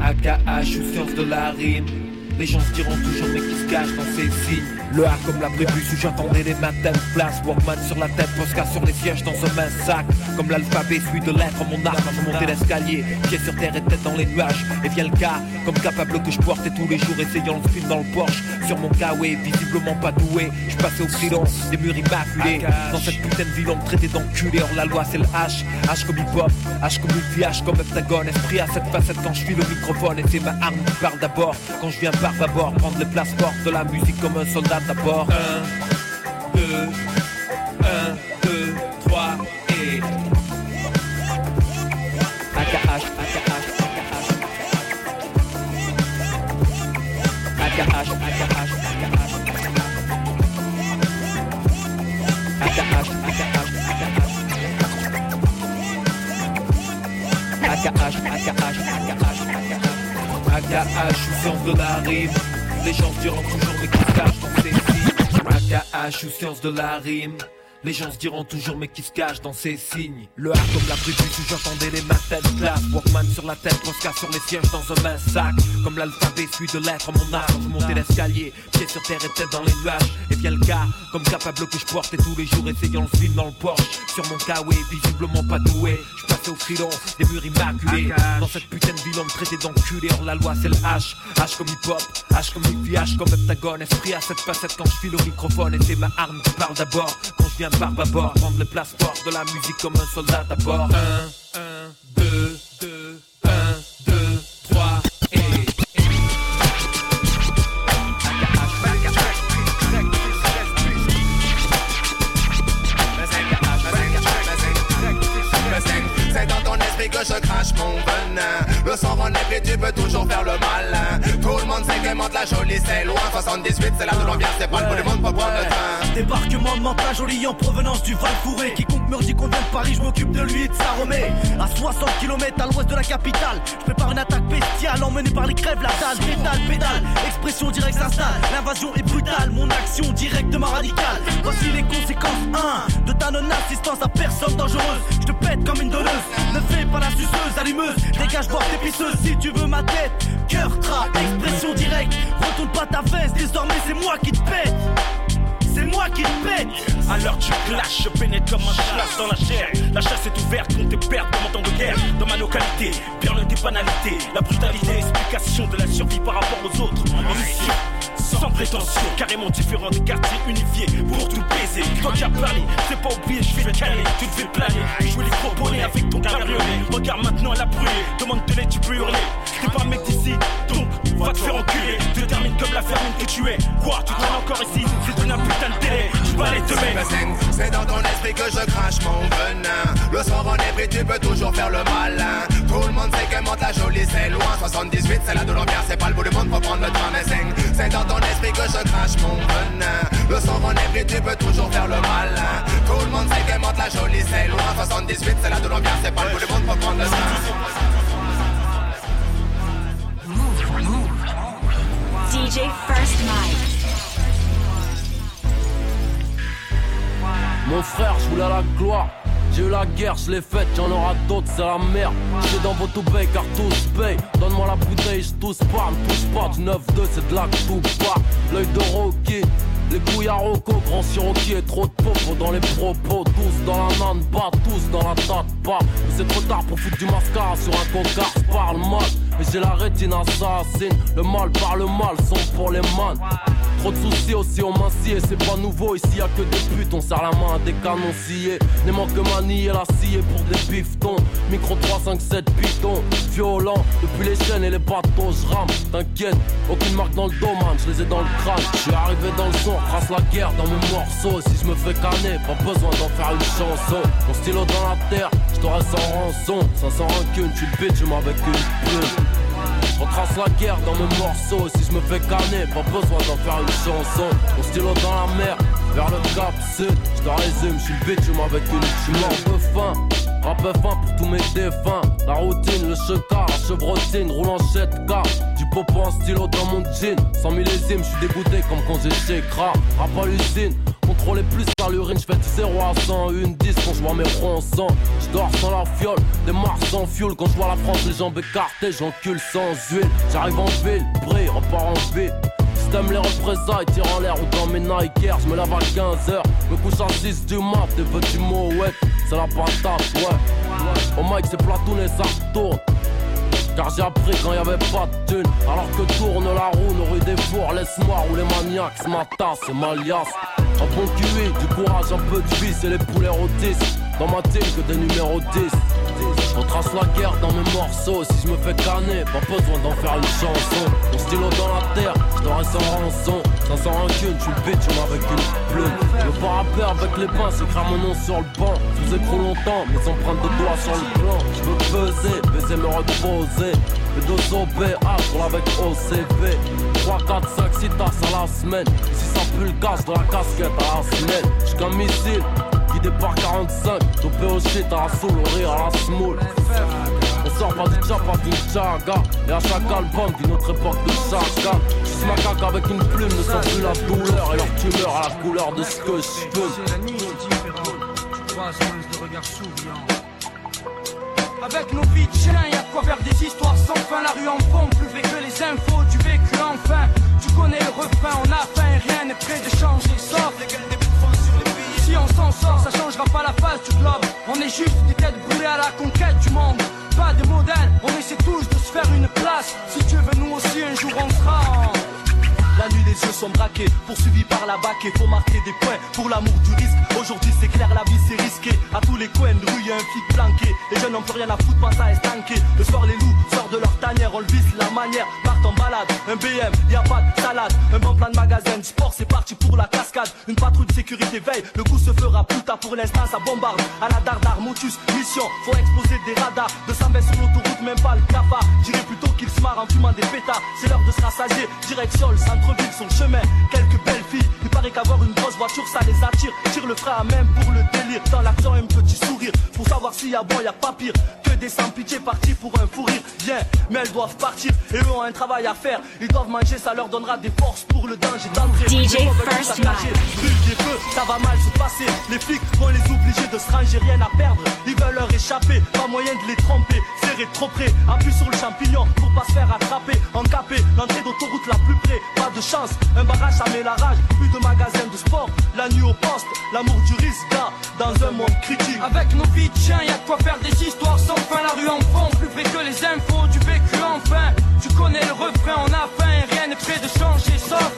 AKA, je suis de la rime. Les gens se diront toujours mais qui se cache dans ces signes? Le A comme la prévue, si j'entendais les matins place Walkman sur la tête, Posca sur les sièges dans un mince sac. Comme l'alphabet suit de lettres, mon arme je montais l'escalier. Pieds sur terre et tête dans les nuages. Et vient le cas, comme capable que je portais tous les jours Essayant le film dans le Porsche Sur mon K.O.E. visiblement pas doué. Je passais au crilon, des murs immaculés. Dans cette putain de ville on me traitait d'enculé. Hors la loi c'est le H, H comme hip-hop H comme multi, H comme heptagone. Esprit à cette facette quand je file le microphone. Et c'est ma arme qui parle d'abord. Quand je viens part d'abord prendre les places fortes la musique comme un soldat d'abord. 1, 2, 1, 2, 3 et. AKH, AKH, AKH. AKH, AKH, AKH. AKH, AKH, AKH. AKH, je suis science de la rime. Les gens se diront toujours mais qui dans ces signes. AKH, je suis science de la rime. Les gens se diront toujours mais qui se cache dans ces signes? Le A comme la prévue où j'entendais les matins classe. Walkman sur la tête, Posca sur les sièges dans un mince sac. Comme l'alphabet suit de lettres mon Je montais l'escalier, pied sur terre et tête dans les nuages. Et bien le cas, comme capable que je porte Et tous les jours essayant le film dans le Porsche. Sur mon kawaii, visiblement pas doué. Je passais au filon, des murs immaculés. Dans cette putain de ville on me traitait d'enculé. Hors la loi c'est le H, H comme hip hop H comme hippie, H comme heptagone. Esprit à cette facette quand je file au microphone Et c'est ma arme qui parle d'abord. Quand je viens barbe à bord Prendre les places de la musique comme un soldat à bord. 1, 1, 2, 2, mon venin Le sang renaît et tu peux toujours faire le malin Tout le monde sait que monte la jolie c'est loin 78 c'est là de l'ambiance c'est pas le du monde pour prendre le Débarquement de Mantes, la jolie en provenance du Val Fouré. Quiconque me dit qu'on vient de Paris, je m'occupe de lui et de sa remée. À 60 km à l'ouest de la capitale, je prépare une attaque bestiale, emmenée par les crèves, la dalle, pédale, pédale. Expression directe s'installe, l'invasion est brutale, mon action directement radicale. Voici les conséquences 1 de ta non-assistance à personne dangereuse. Je te pète comme une donneuse, ne fais pas la suceuse, allumeuse, dégage voir tes pisseuses si tu veux ma tête. Cœur, tra, expression directe, retourne pas ta veste, désormais c'est moi qui te pète. C'est moi qui te pète. Alors tu clashes, je pénètre comme un chasse dans la chair. La chasse est ouverte, compte tes pertes dans mon temps de guerre. Dans ma localité, loin des banalités La brutalité, explication de la survie par rapport aux autres Prétention, carrément différent des quartiers unifiés pour tout baiser. Toi qui as parlé, c'est pas oublié, je vais te caler, tu te fais planer. Jouer les gros bonnets avec ton cabriolet. Regarde maintenant elle a brûlé, demande de l'aide, tu peux hurler. T'es pas un mec d'ici, donc va te faire enculer. Te termine comme la fermine que tu es. Quoi, tu traînes encore ici, c'est une un putain de télé. Tu vas aller te mettre. C'est dans ton esprit que je crache mon venin. Le sang renaît et tu peux toujours faire le malin. Tout le monde sait que monte la jolie c'est loin. 78 c'est là de l'ambiance c'est pas le bout du monde pour prendre le train mais c'est- dans ton esprit que je crache mon venin. Le sang renaît et tu peux toujours faire le malin. Tout le monde sait que monte la jolie c'est loin. 78 c'est là de l'ambiance c'est pas le bout du monde pour prendre le train DJ First Mike. Mon frère, je voulais la gloire. J'ai eu la guerre, je l'ai faite, j'en aura d'autres, c'est la merde. J'suis dans votre paye car tous paye. Donne-moi la bouteille, je pas, me touche pas. Du 9-2, c'est de la que tout. L'œil de Rocky, les couilles à Rocco, grand et trop de pauvres dans les propos. Tous dans la nane, pas tous dans la tête, pas. Mais c'est trop tard pour foutre du mascara sur un cocard, je parle mal. Mais j'ai la rétine assassine, le mal par le mal, sont pour les man. Trop de soucis aussi on et c'est pas nouveau ici y a que des putes. On serre la main à des canons sciés Les manques manier la scie pour des bifetons Micro 3, 5, 7 pitons. Violent depuis les chaînes et les bateaux je rame. T'inquiète aucune marque dans le dos man je les ai dans le crâne. Je suis arrivé dans le son trace la guerre dans mes morceaux Si je me fais canner pas besoin d'en faire une chanson. Mon stylo dans la terre je t'aurais sans rançon. 500 rancune tu le bitch avec une plume je retrace la guerre dans mes morceaux Si je me fais canner, pas besoin d'en faire une chanson. Mon stylo dans la mer, vers le cap sud. Je te résume, je suis le bitume avec une Je suis mort de faim, rap fin pour tous mes défunts. La routine, le checard, la chevrotine Roule en 7K, du popo en stylo dans mon jean. Sans millésime, je suis dégoûté comme quand chez Kra Rap à l'usine, contrôler plus par l'urine. Je fais du 0 à 100, une 10 quand je vois mes ronds sang. Je dors sans la fiole, des mars sans fuel. Quand je vois la France, les jambes écartées, j'encule sans huile. J'arrive en ville, brille, repars en ville. T'aimes les représailles, tire en l'air ou dans mes Nike Air, je me lave à 15h, me couche à 6 du mat, des petits mots, ouais, c'est la patate, ouais. Au mic c'est platoon et ça. Car j'ai appris quand y avait pas de thune Alors que tourne la roue, nos rues des fours Laisse-moi rouler maniaque, c'est ma tasse, liasse. Un bon QI, du courage, un peu de vie, c'est les poulets rôtis Dans ma team que des numéros 10 On trace la guerre dans mes morceaux. Si je me fais canner, pas besoin d'en faire une chanson. Mon stylo dans la terre, je te reste en rançon. Ça sent rancune, tu le bitch, on avec une plume. Je pas rapper avec les pinces, écrire mon nom sur le banc. Je vous longtemps, mes empreintes de doigts sur le plan. Je veux peser, baiser, me reposer. Les deux OBA, pour avec OCV. 3, 4, 5, 6 tasses à la semaine. Si ça pue le gaz de la casquette à la semaine. J'suis qu'un missile, guidé par 45. Topé au shit à la soul, au rire à la small. On sort pas du tcha, pas du chaga. Et à chaque album d'une autre époque de chacun. J'suis macaque avec une plume, ne sens plus la douleur. Et leur tumeur à la couleur de ce que j'peux. Avec nos vies de y'a quoi faire des histoires sans fin. La rue en fond, plus vrai que les infos du vécu enfin. Tu connais le refrain, on a faim rien n'est prêt de changer. Sauf si on s'en sort, ça changera pas la face du globe. On est juste des têtes brûlées à la conquête du monde. Pas de modèle, on essaie tous de se faire une place. Si tu veux, nous aussi un jour on sera en. La les yeux sont braqués, poursuivis par la bac faut marquer des points pour l'amour du risque. Aujourd'hui, c'est clair, la vie c'est risqué. À tous les coins de rue, y a un flic planqué. Les jeunes n'ont plus rien à foutre, pas ça est tanké. Le soir, les loups sortent de leur tanière, on le vise la manière. Partent en balade, un BM, y a pas de salade. Un bon plan de magasin, sport, c'est parti pour la cascade. Une patrouille de sécurité veille, le coup se fera plus tard pour l'instant, ça bombarde. À la dardar, motus, mission, faut exploser des radars. 220 sur l'autoroute, même pas le cafard. J'irai plutôt qu'ils se marrent en fumant des pétards. C'est l'heure de se rassasier, direction le centre-ville, son chemin. Quelques belles filles, il paraît qu'avoir une grosse voiture, ça les attire. Tire le frein à même pour le délire. Dans l'action, un petit sourire. Pour savoir s'il y a bon, y a pas pire. Que des sans-pitié partis pour un fou rire. Bien, mais elles doivent partir et eux ont un travail à faire. Ils doivent manger, ça leur donnera des forces pour le danger d'entrer. DJ First des feux, ça va mal se passer. Les flics vont les obliger de se ranger, rien à perdre. Ils veulent leur échapper, pas moyen de les tromper. Serré trop près, appuie sur le champignon pour pas se faire attraper. Encapé, l'entrée d'autoroute la plus près. Pas de chance, un barrage ça met la rage. Plus de magasins de sport, la nuit au poste. L'amour du risque, gars, dans un monde critique. Avec nos vies de chien, y'a quoi faire des histoires sans fin. La rue en fond, plus vrai que les infos du vécu enfin. Tu connais le refrain, on a faim rien n'est prêt de changer. Sauf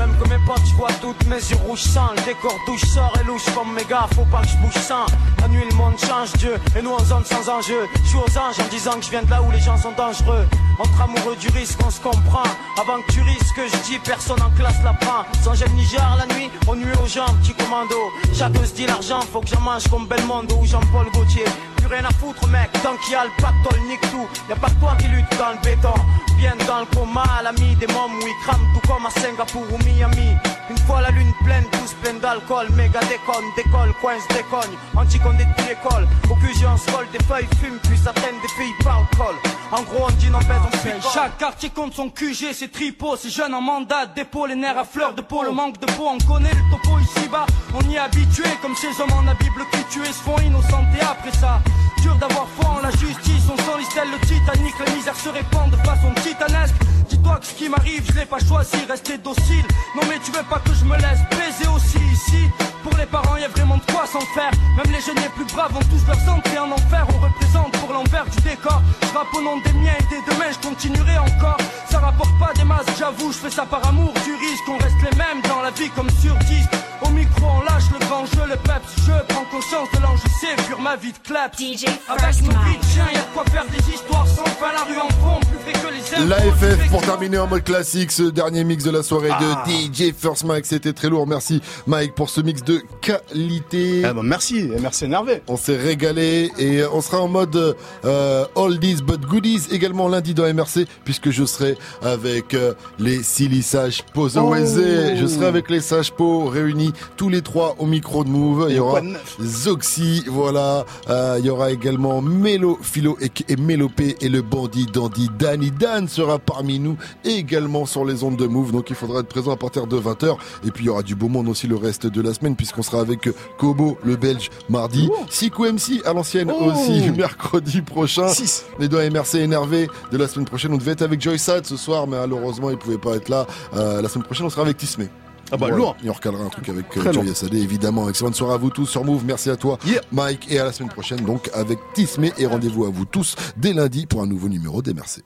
même que mes potes, je vois toutes mes yeux rouges sang Le décor douche sort et louche comme mes gars, faut pas que je bouge sans. La nuit le monde change Dieu, et nous en zone sans enjeu. Je suis aux anges en disant que je viens de là où les gens sont dangereux. Entre amoureux du risque, on se comprend. Avant que tu risques, je dis personne en classe la prend Sans gel Niger la nuit, on nuit aux gens, petit commando. Chacun se dit l'argent, faut que j'en mange comme Belmondo ou Jean-Paul Gaultier plus rien à foutre mec. Tant qu'il y a le pactole nique tout. Y'a pas toi qui lutte dans le béton. Bien dans le coma l'ami des mômes où ils crament tout comme à Singapour ou Miami Une fois la lune pleine tous pleins d'alcool Méga déconne, décolle, coince, décogne Anticondé de l'école. Au QG se colle des feuilles fument Puis ça traîne des filles par alcool En gros on dit non pèse on fait Chaque quartier compte son QG, c'est tripot, c'est jeunes en mandat, dépôt, les nerfs à fleur de peau, le manque de peau, on connaît le topo ici-bas, on y est habitué, comme ces hommes en la Bible qui tués se font innocentés après ça. Dur d'avoir foi en la justice, on l'istelle, le Titanic, la misère se répand de façon titanesque. Dis-toi que ce qui m'arrive, je l'ai pas choisi, rester docile. Non mais tu veux pas que je me laisse baiser aussi ici. Pour les parents, y a vraiment de quoi s'en faire. Même les jeunes les plus braves ont tous leur santé en enfer. On représente pour l'envers du décor. Je rappe au nom des miens et dès demain, je continuerai encore. Ça rapporte pas des masses, j'avoue, je fais ça par amour du risque. On reste les mêmes dans la vie comme sur 10. Au micro, on lâche le grand jeu, le peps. Je prends conscience de l'enjeu, c'est fuir ma vie de clap. Avec nos vies de chien, y a de quoi faire des histoires sans fin. La rue en fond, plus fait que les La infos, plus fait FF que pour terminer en mode classique ce dernier mix de la soirée Ah. de DJ First Mike c'était très lourd merci Mike pour ce mix de qualité Ah bah merci merci énervé on s'est régalé et on sera en mode euh, oldies but goodies également lundi dans MRC puisque je serai avec euh, les Silly Sages Oh. je serai avec les Sages Po réunis tous les trois au micro de Move. Il y aura Zoxy voilà. Euh, il y aura également Mélo Philo et, et Mélopé et le bandit dandy. Danny Dan sera parmi nous également sur les ondes de Move. Donc il faudra être présent à partir de 20h et puis il y aura du beau monde aussi le reste de la semaine puisqu'on sera avec Kobo le belge mardi. Sikou MC à l'ancienne Oh. aussi mercredi prochain. Six. les deux MRC énervés de la semaine prochaine. On devait être avec Joy Sad ce soir mais malheureusement il pouvait pas être là. Euh, la semaine prochaine on sera avec Tismé Ah bah, lourd. et on recalera un truc avec euh, lourd. Sadé évidemment. Excellente soirée à vous tous sur Move. Merci à toi Mike. Et à la semaine prochaine donc avec Tismé. Et rendez-vous à vous tous dès lundi pour un nouveau numéro d'MRC